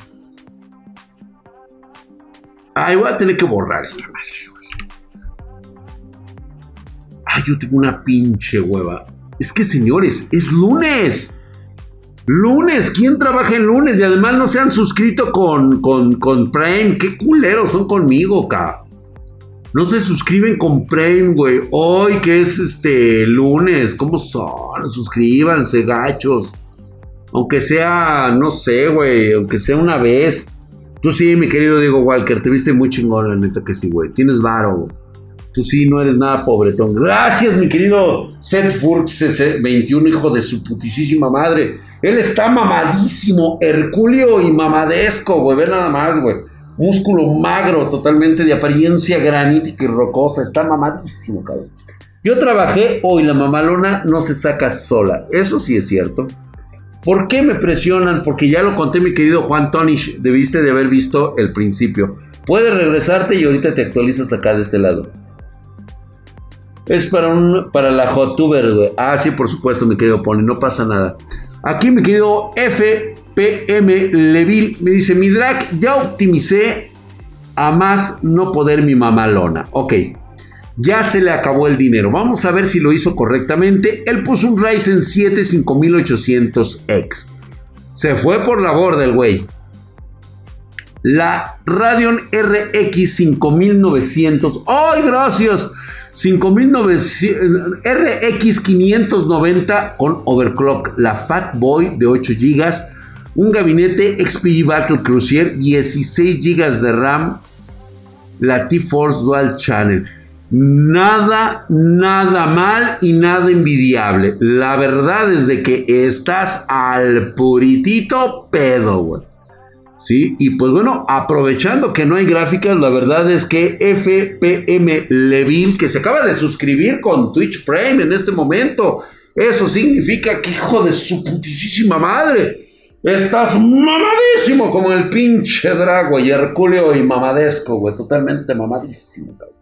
Ay, voy a tener que borrar esta madre, Ay, yo tengo una pinche hueva. Es que, señores, es lunes. Lunes, ¿quién trabaja en lunes? Y además no se han suscrito con, con, con Prime. Qué culeros son conmigo, ca. No se suscriben con Prime, güey. Hoy que es este lunes, ¿cómo son? Suscríbanse, gachos. Aunque sea, no sé, güey, aunque sea una vez. Tú sí, mi querido Diego Walker, te viste muy chingón, la neta que sí, güey. Tienes varo, Tú sí, no eres nada pobretón. Gracias, mi querido Seth Furks 21, hijo de su putísima madre. Él está mamadísimo, hercúleo y mamadesco, güey. Ve nada más, güey. Músculo magro, totalmente de apariencia granítica y rocosa. Está mamadísimo, cabrón. Yo trabajé hoy, la mamalona no se saca sola. Eso sí es cierto. ¿Por qué me presionan? Porque ya lo conté, mi querido Juan Tonish. Debiste de haber visto el principio. Puedes regresarte y ahorita te actualizas acá de este lado. Es para, un, para la Hotuber, güey. Ah, sí, por supuesto, mi querido Pony. No pasa nada. Aquí, mi querido F. PM Leville me dice, mi drag ya optimicé a más no poder mi mamalona. Ok. ya se le acabó el dinero. Vamos a ver si lo hizo correctamente. Él puso un Ryzen 7 5800X. Se fue por la borda el güey. La Radeon RX 5900. ¡Ay, gracias! 5900 RX 590 con overclock. La Fat Boy de 8 GB. Un gabinete XPG Battle Cruiser. 16 GB de RAM. La T-Force Dual Channel. Nada, nada mal y nada envidiable. La verdad es de que estás al puritito pedo. Sí, y pues bueno, aprovechando que no hay gráficas, la verdad es que FPM Leville, que se acaba de suscribir con Twitch Prime en este momento, eso significa que hijo de su putísima madre, estás mamadísimo como el pinche Drago y Herculeo y mamadesco, güey, totalmente mamadísimo, cabrón.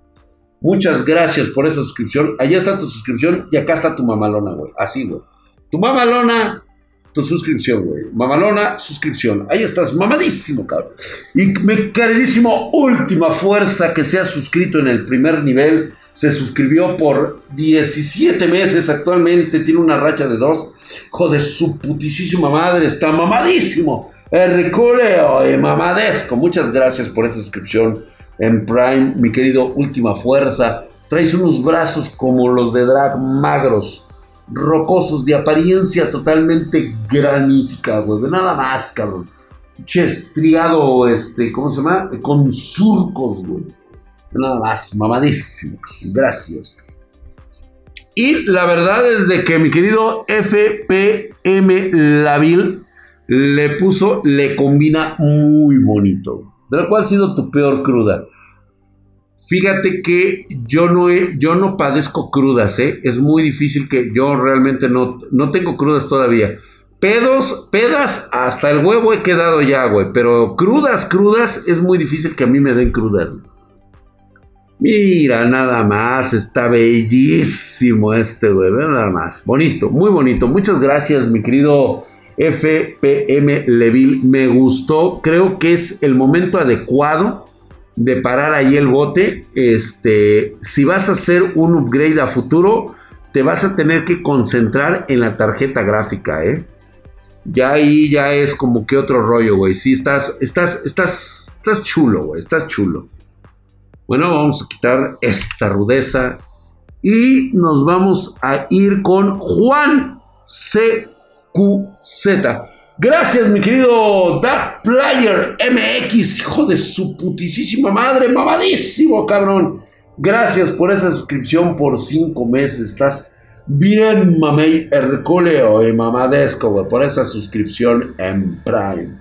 Muchas gracias por esa suscripción. Allá está tu suscripción y acá está tu mamalona, güey. Así, güey. Tu mamalona, tu suscripción, güey. Mamalona, suscripción. Ahí estás, mamadísimo, cabrón. Y mi queridísimo última fuerza que se ha suscrito en el primer nivel. Se suscribió por 17 meses. Actualmente tiene una racha de dos. Joder, su putísima madre. Está mamadísimo. Ricoleo y mamadesco. Muchas gracias por esa suscripción en Prime, mi querido Última Fuerza. Traes unos brazos como los de Drag magros, rocosos, de apariencia totalmente granítica, güey. Nada más, cabrón. Chestriado, este, ¿cómo se llama? Con surcos, güey. Nada más, mamadísimo. Gracias. Y la verdad es de que mi querido FPM Lavil le puso, le combina muy bonito. ¿De cuál ha sido tu peor cruda? Fíjate que yo no, he, yo no padezco crudas, ¿eh? Es muy difícil que yo realmente no, no tengo crudas todavía. Pedos, pedas, hasta el huevo he quedado ya, güey. Pero crudas, crudas, es muy difícil que a mí me den crudas. Mira, nada más, está bellísimo este, güey. Nada más. Bonito, muy bonito. Muchas gracias, mi querido FPM Leville. Me gustó, creo que es el momento adecuado de parar ahí el bote. Este, si vas a hacer un upgrade a futuro, te vas a tener que concentrar en la tarjeta gráfica, ¿eh? Ya ahí ya es como que otro rollo, güey. Sí, estás, estás, estás, estás chulo, güey. Estás chulo. Bueno, vamos a quitar esta rudeza y nos vamos a ir con Juan C. Gracias, mi querido Dark Player MX, hijo de su putísima madre, mamadísimo, cabrón. Gracias por esa suscripción por cinco meses. Estás bien, mamey, herculeo y mamadesco, por esa suscripción en Prime.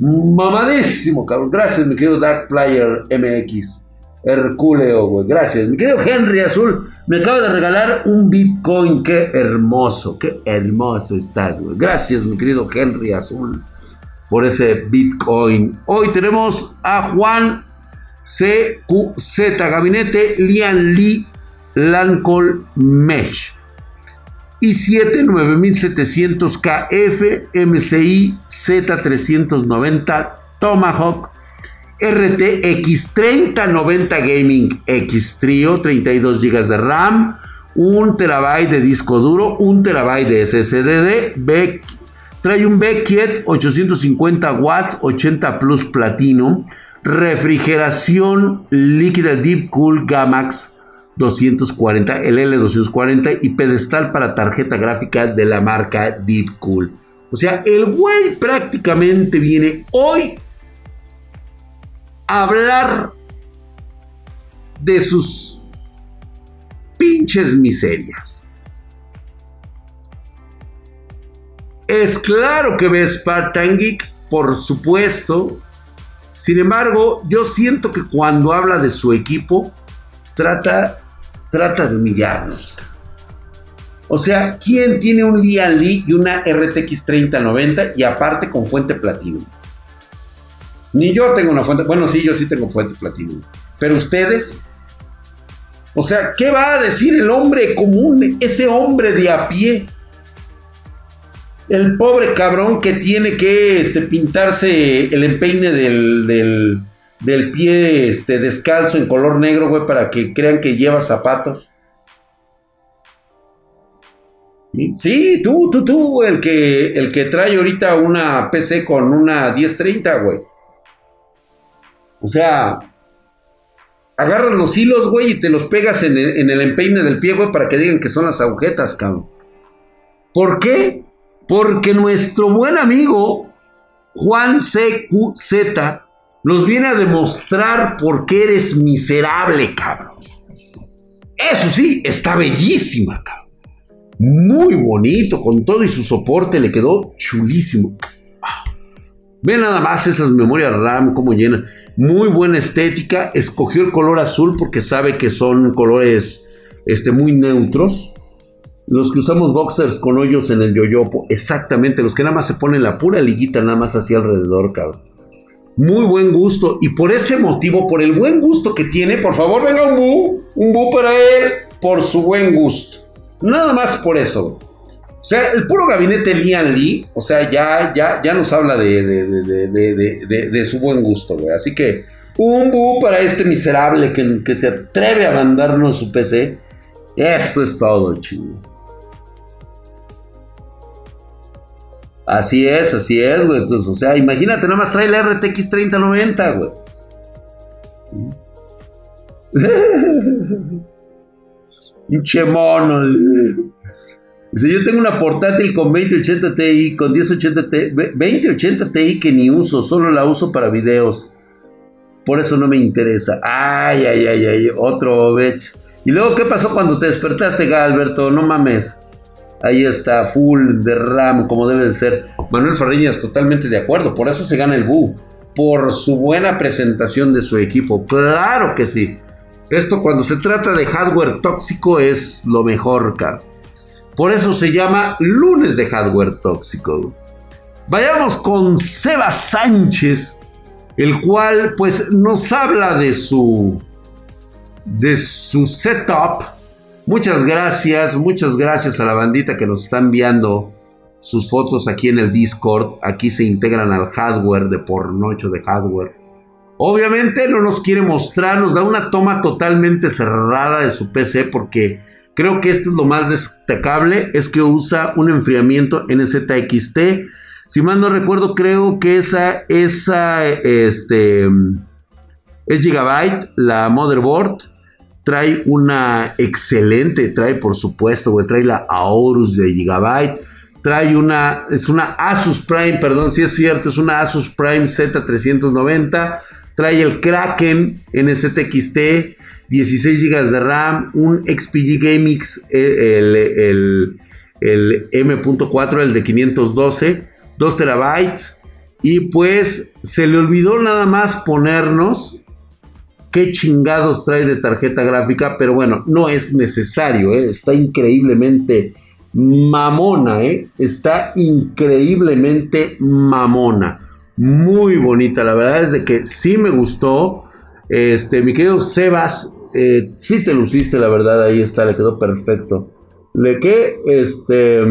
Mamadísimo, cabrón. Gracias, mi querido Dark Player MX. Herculeo, güey. Gracias. Mi querido Henry Azul, me acaba de regalar un Bitcoin. Qué hermoso, qué hermoso estás, güey. Gracias, mi querido Henry Azul, por ese Bitcoin. Hoy tenemos a Juan CQZ, Gabinete Lian Lee Lancol Mesh. i7 9700KF MCI Z390 Tomahawk RTX 3090 Gaming X Trio, 32 GB de RAM, 1 TB de disco duro, 1 TB de SSD, trae un Beckett 850 watts, 80 Plus Platino, refrigeración líquida Deep Cool Gamax 240, el L240 y pedestal para tarjeta gráfica de la marca Deep Cool. O sea, el güey prácticamente viene hoy hablar de sus pinches miserias. Es claro que ve Spartan Geek, por supuesto. Sin embargo, yo siento que cuando habla de su equipo, trata, trata de humillarnos. O sea, ¿quién tiene un Lian Lee y una RTX 3090 y aparte con fuente platino? Ni yo tengo una fuente. Bueno, sí, yo sí tengo fuente platino. Pero ustedes. O sea, ¿qué va a decir el hombre común? Ese hombre de a pie. El pobre cabrón que tiene que este, pintarse el empeine del, del pie este, descalzo en color negro, güey, para que crean que lleva zapatos. Sí, tú, tú, tú, el que, el que trae ahorita una PC con una 1030, güey. O sea, agarras los hilos, güey, y te los pegas en el, empeine del pie, güey, para que digan que son las agujetas, cabrón. ¿Por qué? Porque nuestro buen amigo Juan CQZ nos viene a demostrar por qué eres miserable, cabrón. Eso sí, está bellísima, cabrón. Muy bonito, con todo y su soporte, le quedó chulísimo. Ve nada más esas memorias RAM, cómo llenan. Muy buena estética. Escogió el color azul porque sabe que son colores este, muy neutros. Los que usamos boxers con hoyos en el yoyopo, exactamente, los que nada más se ponen la pura liguita nada más hacia alrededor, cabrón. Muy buen gusto. Y por ese motivo, por el buen gusto que tiene, por favor, venga un bu, un bu para él, por su buen gusto. Nada más por eso. O sea, el puro gabinete Lian Lee, o sea, ya, ya, ya nos habla de, de, su buen gusto, güey. Así que, un bu para este miserable que, que se atreve a mandarnos su PC. Eso es todo, chido. Así es, así es, güey. O sea, imagínate, nada más trae la RTX 3090, güey. Pinche mono. Dice, yo tengo una portátil con 2080 Ti, con 1080 Ti, 2080 Ti que ni uso, solo la uso para videos. Por eso no me interesa. Ay, ay, ay, ay, otro bech. Y luego, ¿qué pasó cuando te despertaste, Galberto? No mames. Ahí está, full de RAM, como debe de ser. Manuel Farriñas, totalmente de acuerdo. Por eso se gana el BU. Por su buena presentación de su equipo. Claro que sí. Esto cuando se trata de hardware tóxico es lo mejor, cara. Por eso se llama lunes de hardware tóxico. Vayamos con Seba Sánchez, el cual pues nos habla de su de su setup Muchas gracias, muchas gracias a la bandita que nos está enviando sus fotos aquí en el Discord. Aquí se integran al hardware de pornocho de hardware. Obviamente no nos quiere mostrar, nos da una toma totalmente cerrada de su PC porque creo que esto es lo más destacable, es que usa un enfriamiento NZXT. Si mal no recuerdo, creo que esa, esa, este, es Gigabyte, la motherboard. Trae una excelente, trae por supuesto, güey, trae la Aorus de Gigabyte. Trae una, es una Asus Prime, perdón, si es cierto, es una Asus Prime Z390. Trae el Kraken NZXT, 16 GB de RAM, un XPG GameX, eh, el, el, M.4, el de 512, 2 terabytes. Y pues se le olvidó nada más ponernos qué chingados trae de tarjeta gráfica, pero bueno, no es necesario, ¿eh? está increíblemente mamona, ¿eh? está increíblemente mamona. Muy bonita, la verdad es de que sí me gustó. Este, mi querido Sebas, eh, sí te luciste, la verdad, ahí está, le quedó perfecto. Le que, este,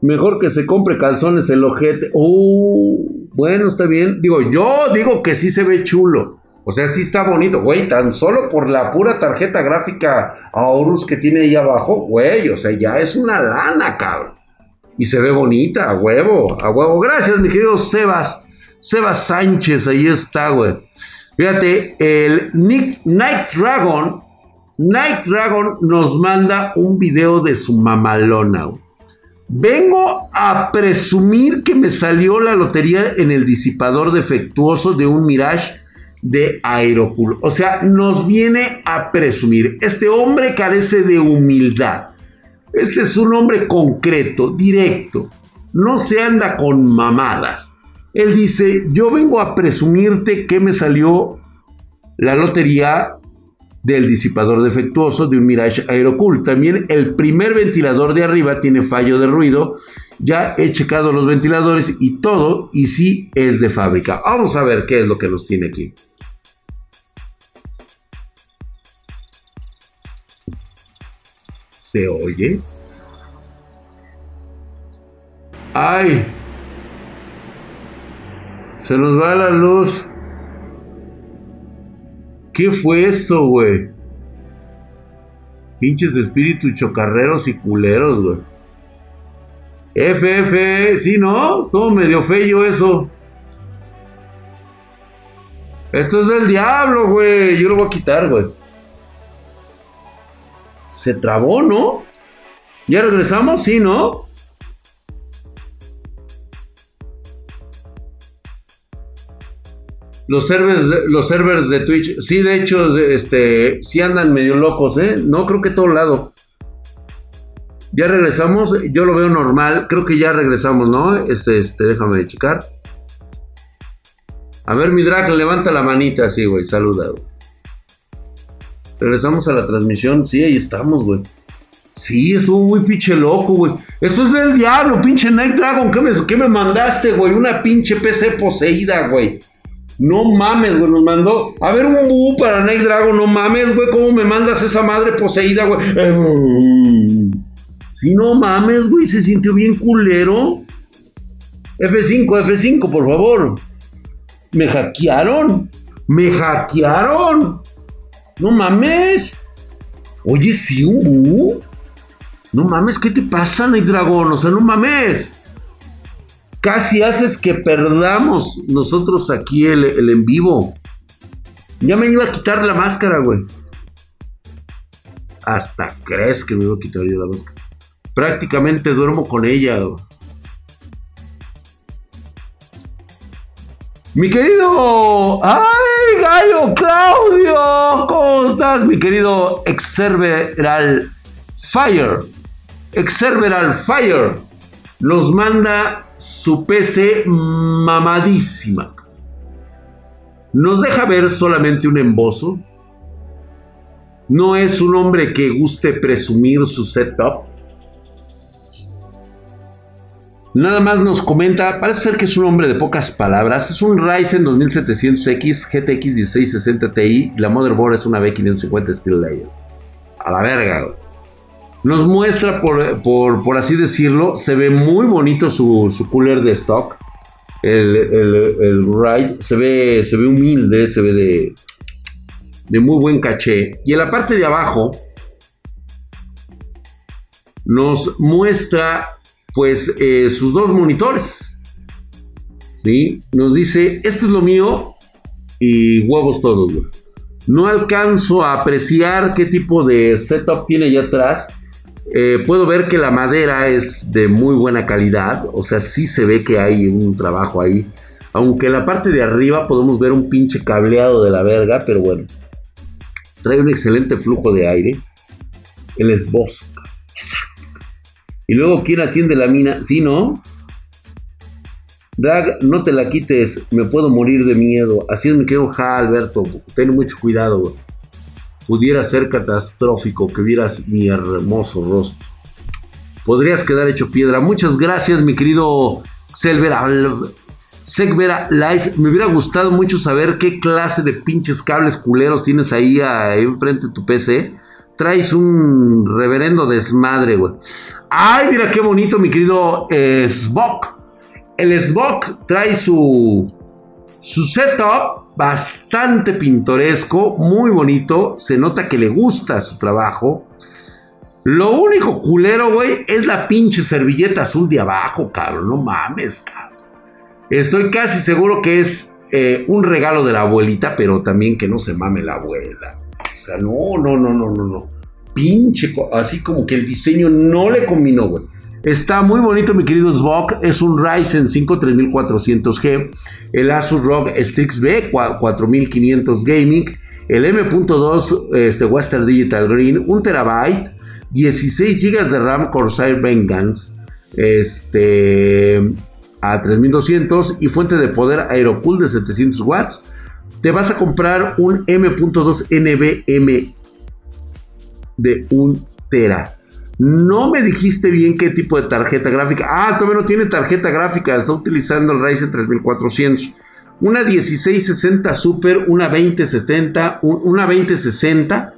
mejor que se compre calzones el ojete. Uh, bueno, está bien. Digo, yo digo que sí se ve chulo. O sea, sí está bonito, güey. Tan solo por la pura tarjeta gráfica Aorus que tiene ahí abajo, güey. O sea, ya es una lana, cabrón. Y se ve bonita, a huevo, a huevo. Gracias, mi querido Sebas. Sebas Sánchez, ahí está, güey. Fíjate, el Nick, Night Dragon. Night Dragon nos manda un video de su mamalona. Vengo a presumir que me salió la lotería en el disipador defectuoso de un Mirage de Aerocool. O sea, nos viene a presumir. Este hombre carece de humildad. Este es un hombre concreto, directo. No se anda con mamadas. Él dice, yo vengo a presumirte que me salió la lotería del disipador defectuoso de un Mirage Aerocool. También el primer ventilador de arriba tiene fallo de ruido. Ya he checado los ventiladores y todo, y sí es de fábrica. Vamos a ver qué es lo que nos tiene aquí. ¿Se oye? ¡Ay! Se nos va la luz. ¿Qué fue eso, güey? Pinches espíritus chocarreros y culeros, güey. FF, sí, ¿no? Estuvo medio feo eso. Esto es del diablo, güey. Yo lo voy a quitar, güey. Se trabó, ¿no? ¿Ya regresamos? Sí, ¿no? Los servers, de, los servers de Twitch, sí, de hecho, este, sí andan medio locos, ¿eh? No creo que todo lado. Ya regresamos, yo lo veo normal, creo que ya regresamos, ¿no? Este, este, déjame checar. A ver, mi drag, levanta la manita así, güey, saluda, Regresamos a la transmisión, sí, ahí estamos, güey. Sí, estuvo muy pinche loco, güey. Esto es del diablo, pinche Night Dragon. ¿Qué me, qué me mandaste, güey? Una pinche PC poseída, güey. No mames, güey, nos mandó. A ver, un bu para Night Dragon, no mames, güey. ¿Cómo me mandas esa madre poseída, güey? Eh, sí, no mames, güey. Se sintió bien culero. F5, F5, por favor. Me hackearon. Me hackearon. No mames. Oye, sí, un. No mames, ¿qué te pasa, Night Dragon? O sea, no mames casi haces que perdamos nosotros aquí el, en vivo. Ya me iba a quitar la máscara, güey. Hasta crees que me iba a quitar yo la máscara. Prácticamente duermo con ella. Mi querido. ¡Ay, gallo Claudio! ¿Cómo estás, mi querido Exerveral Fire? Exerveral Fire nos manda su PC mamadísima. Nos deja ver solamente un embozo. No es un hombre que guste presumir su setup. Nada más nos comenta, parece ser que es un hombre de pocas palabras. Es un Ryzen 2700X GTX 1660 Ti. La motherboard es una B550 Steel Layer. A la verga, nos muestra, por, así decirlo, se ve muy bonito su, cooler de stock. El, el, ride se ve, se ve humilde, se ve de, de muy buen caché. Y en la parte de abajo nos muestra pues eh, sus dos monitores. ¿Sí? Nos dice, esto es lo mío y huevos todos, No alcanzo a apreciar qué tipo de setup tiene allá atrás eh, puedo ver que la madera es de muy buena calidad, o sea, sí se ve que hay un trabajo ahí. Aunque en la parte de arriba podemos ver un pinche cableado de la verga, pero bueno. Trae un excelente flujo de aire. El esbozo. Exacto. Y luego, ¿quién atiende la mina? ¿Sí, no? Drag, no te la quites, me puedo morir de miedo. Así es, me quedo, ja, Alberto. Ten mucho cuidado, pudiera ser catastrófico que vieras mi hermoso rostro. Podrías quedar hecho piedra. Muchas gracias, mi querido Selvera. Segvera Life. Me hubiera gustado mucho saber qué clase de pinches cables culeros tienes ahí, enfrente de tu PC. Traes un reverendo desmadre, güey. Ay, mira qué bonito, mi querido eh, El Svok trae su, su setup bastante pintoresco, muy bonito. Se nota que le gusta su trabajo. Lo único culero, güey, es la pinche servilleta azul de abajo, cabrón. No mames, cabrón. Estoy casi seguro que es eh, un regalo de la abuelita, pero también que no se mame la abuela. O sea, no, no, no, no, no, no. Pinche, así como que el diseño no le combinó, güey. Está muy bonito, mi querido Svok. Es un Ryzen 5 3400G. El Asus ROG Strix B 4500 Gaming. El M.2 este, Western Digital Green. 1 TB. 16 GB de RAM Corsair Vengeance. Este. A 3200. Y fuente de poder Aerocool de 700 watts. Te vas a comprar un M.2 NVM de 1 TB no me dijiste bien qué tipo de tarjeta gráfica. Ah, todavía no tiene tarjeta gráfica. Está utilizando el Ryzen 3400. Una 1660 Super, una 2070, una 2060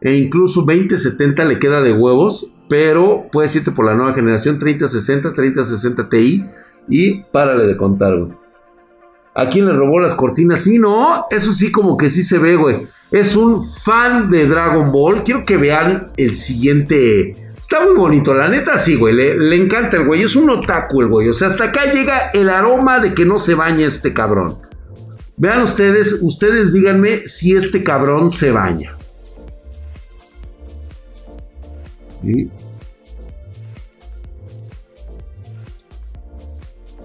e incluso 2070 le queda de huevos. Pero puedes irte por la nueva generación 3060, 3060 Ti y párale de contar. ¿A quién le robó las cortinas? Sí, no, eso sí como que sí se ve, güey. Es un fan de Dragon Ball. Quiero que vean el siguiente. Está muy bonito, la neta sí, güey. Le, encanta el güey. Es un otaku el güey. O sea, hasta acá llega el aroma de que no se baña este cabrón. Vean ustedes, ustedes díganme si este cabrón se baña.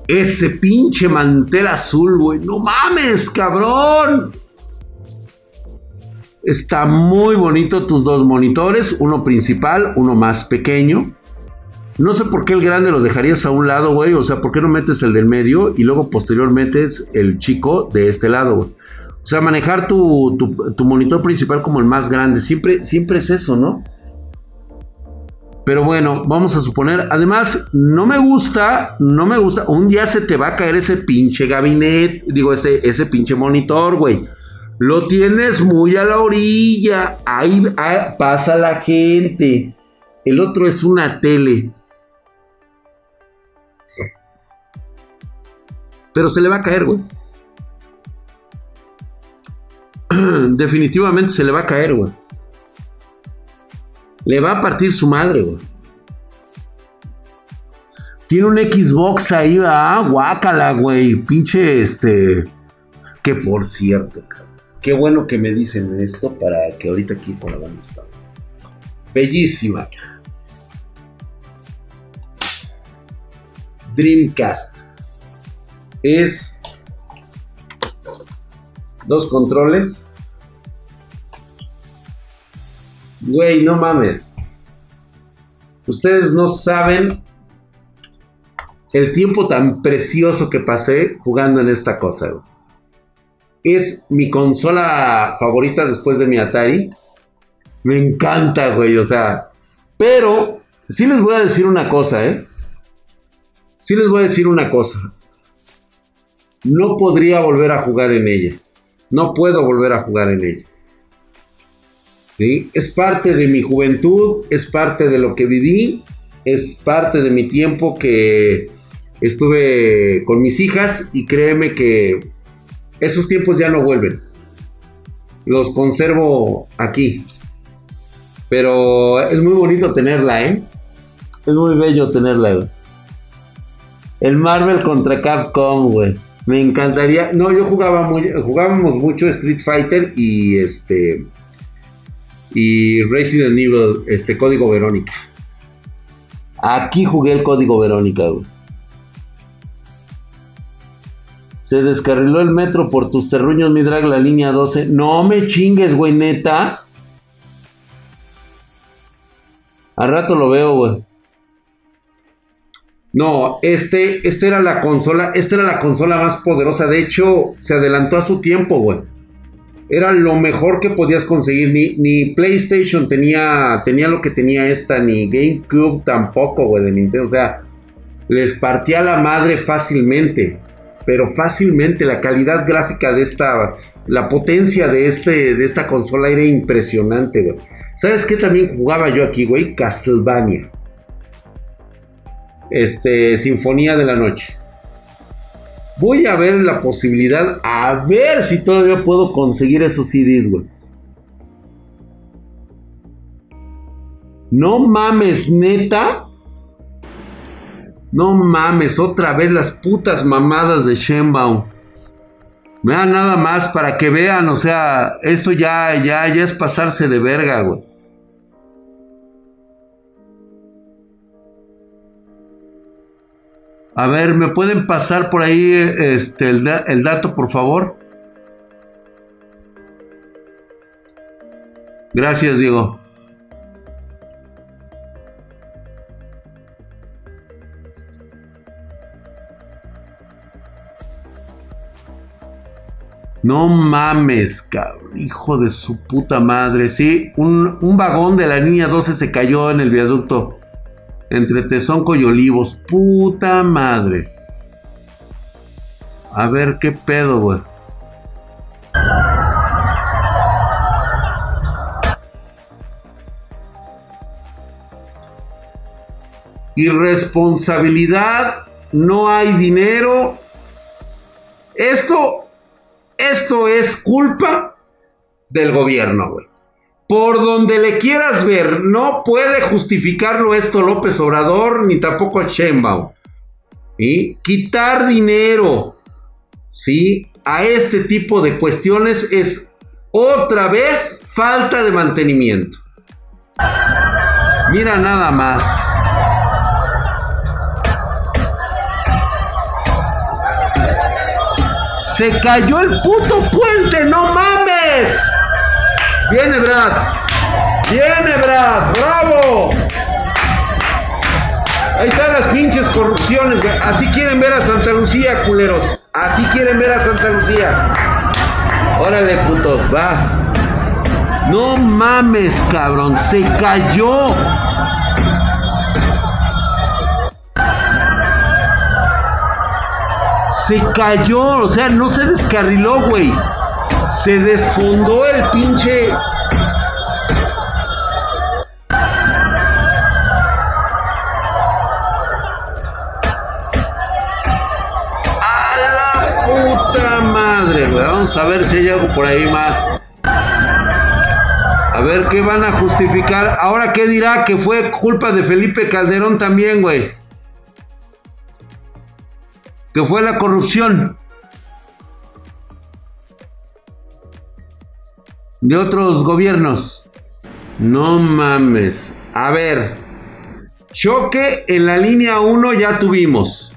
Ese pinche mantel azul, güey. No mames, cabrón. Está muy bonito tus dos monitores, uno principal, uno más pequeño. No sé por qué el grande lo dejarías a un lado, güey. O sea, ¿por qué no metes el del medio y luego posteriormente metes el chico de este lado, güey? O sea, manejar tu, tu, monitor principal como el más grande. Siempre, siempre es eso, ¿no? Pero bueno, vamos a suponer. Además, no me gusta, no me gusta. Un día se te va a caer ese pinche gabinete, digo, ese pinche monitor, güey. Lo tienes muy a la orilla. Ahí pasa la gente. El otro es una tele. Pero se le va a caer, güey. Definitivamente se le va a caer, güey. Le va a partir su madre, güey. Tiene un Xbox ahí, ah, guácala, güey. Pinche este. Que por cierto, cabrón. Qué bueno que me dicen esto para que ahorita aquí por la banda Bellísima. Dreamcast. Es dos controles Güey, no mames. Ustedes no saben el tiempo tan precioso que pasé jugando en esta cosa. Es mi consola favorita después de mi Atari. Me encanta, güey. O sea, pero sí les voy a decir una cosa, ¿eh? Sí les voy a decir una cosa. No podría volver a jugar en ella. No puedo volver a jugar en ella. Es parte de mi juventud, es parte de lo que viví, es parte de mi tiempo que estuve con mis hijas y créeme que esos tiempos ya no vuelven. Los conservo aquí. Pero es muy bonito tenerla, ¿eh? Es muy bello tenerla, El Marvel contra Capcom, güey. Me encantaría. No, yo jugaba muy, jugábamos mucho Street Fighter y este y Resident Evil, este código Verónica. Aquí jugué el código Verónica, güey. Se descarriló el metro por tus terruños, mi drag, la línea 12. No me chingues, güey, neta. Al rato lo veo, güey. No, este, este era la consola, esta era la consola más poderosa. De hecho, se adelantó a su tiempo, güey era lo mejor que podías conseguir. Ni, ni, PlayStation tenía, tenía lo que tenía esta, ni GameCube tampoco, güey, de Nintendo. O sea, les partía la madre fácilmente. Pero fácilmente la calidad gráfica de esta, la potencia de, este, de esta consola era impresionante, güey. ¿Sabes qué también jugaba yo aquí, güey? Castlevania. Este, Sinfonía de la Noche. Voy a ver la posibilidad, a ver si todavía puedo conseguir esos CDs, güey. No mames, neta. No mames, otra vez las putas mamadas de Shenbaum. Vean nada más para que vean, o sea, esto ya, ya, ya es pasarse de verga, güey. A ver, ¿me pueden pasar por ahí este, el, el dato, por favor? Gracias, Diego. No mames, cabrón. Hijo de su puta madre. Sí, un, vagón de la línea 12 se cayó en el viaducto entre Tezonco y Olivos. Puta madre. A ver qué pedo, güey. Irresponsabilidad, no hay dinero. Esto, esto es culpa del gobierno, güey. Por donde le quieras ver, no puede justificarlo esto López Obrador ni tampoco Sheinbaum. y Quitar dinero, ¿sí? A este tipo de cuestiones es otra vez falta de mantenimiento. Mira nada más. Se cayó el puto puente, no mames. Viene Brad. Viene Brad. Bravo. Ahí están las pinches corrupciones, Así quieren ver a Santa Lucía, culeros. Así quieren ver a Santa Lucía. Órale, putos, va. No mames, cabrón. Se cayó. Se cayó, o sea, no se descarriló, güey. Se desfondó el pinche. A la puta madre, güey. Vamos a ver si hay algo por ahí más. A ver qué van a justificar. Ahora, ¿qué dirá? Que fue culpa de Felipe Calderón también, güey que fue la corrupción de otros gobiernos. No mames. A ver, choque en la línea 1 ya tuvimos.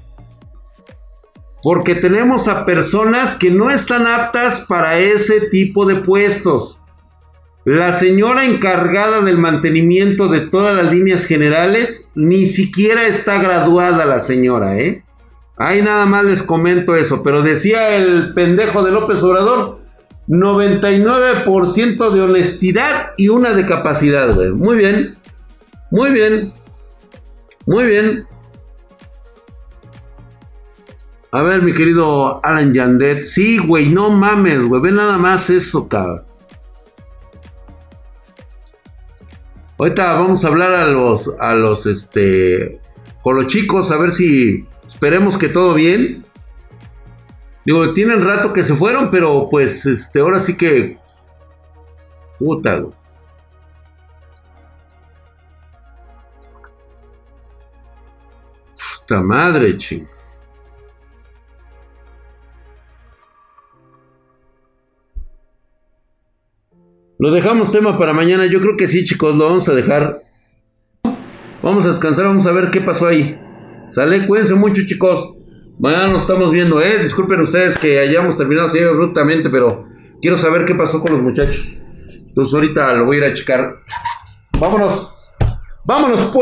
Porque tenemos a personas que no están aptas para ese tipo de puestos. La señora encargada del mantenimiento de todas las líneas generales ni siquiera está graduada la señora, ¿eh? Ahí nada más les comento eso, pero decía el pendejo de López Obrador, 99% de honestidad y una de capacidad, güey. Muy bien, muy bien, muy bien. A ver, mi querido Alan Yandet. Sí, güey, no mames, güey. Ve nada más eso, cabrón. Ahorita vamos a hablar a los, a los, este, con los chicos, a ver si Esperemos que todo bien. Digo, tienen rato que se fueron, pero pues este, ahora sí que. Puta, Puta madre, ching. Lo dejamos tema para mañana. Yo creo que sí, chicos, lo vamos a dejar. Vamos a descansar, vamos a ver qué pasó ahí. Sale, cuídense mucho, chicos. Mañana nos estamos viendo, ¿eh? Disculpen ustedes que hayamos terminado así abruptamente, pero quiero saber qué pasó con los muchachos. Entonces ahorita lo voy a ir a checar. Vámonos. Vámonos, pues.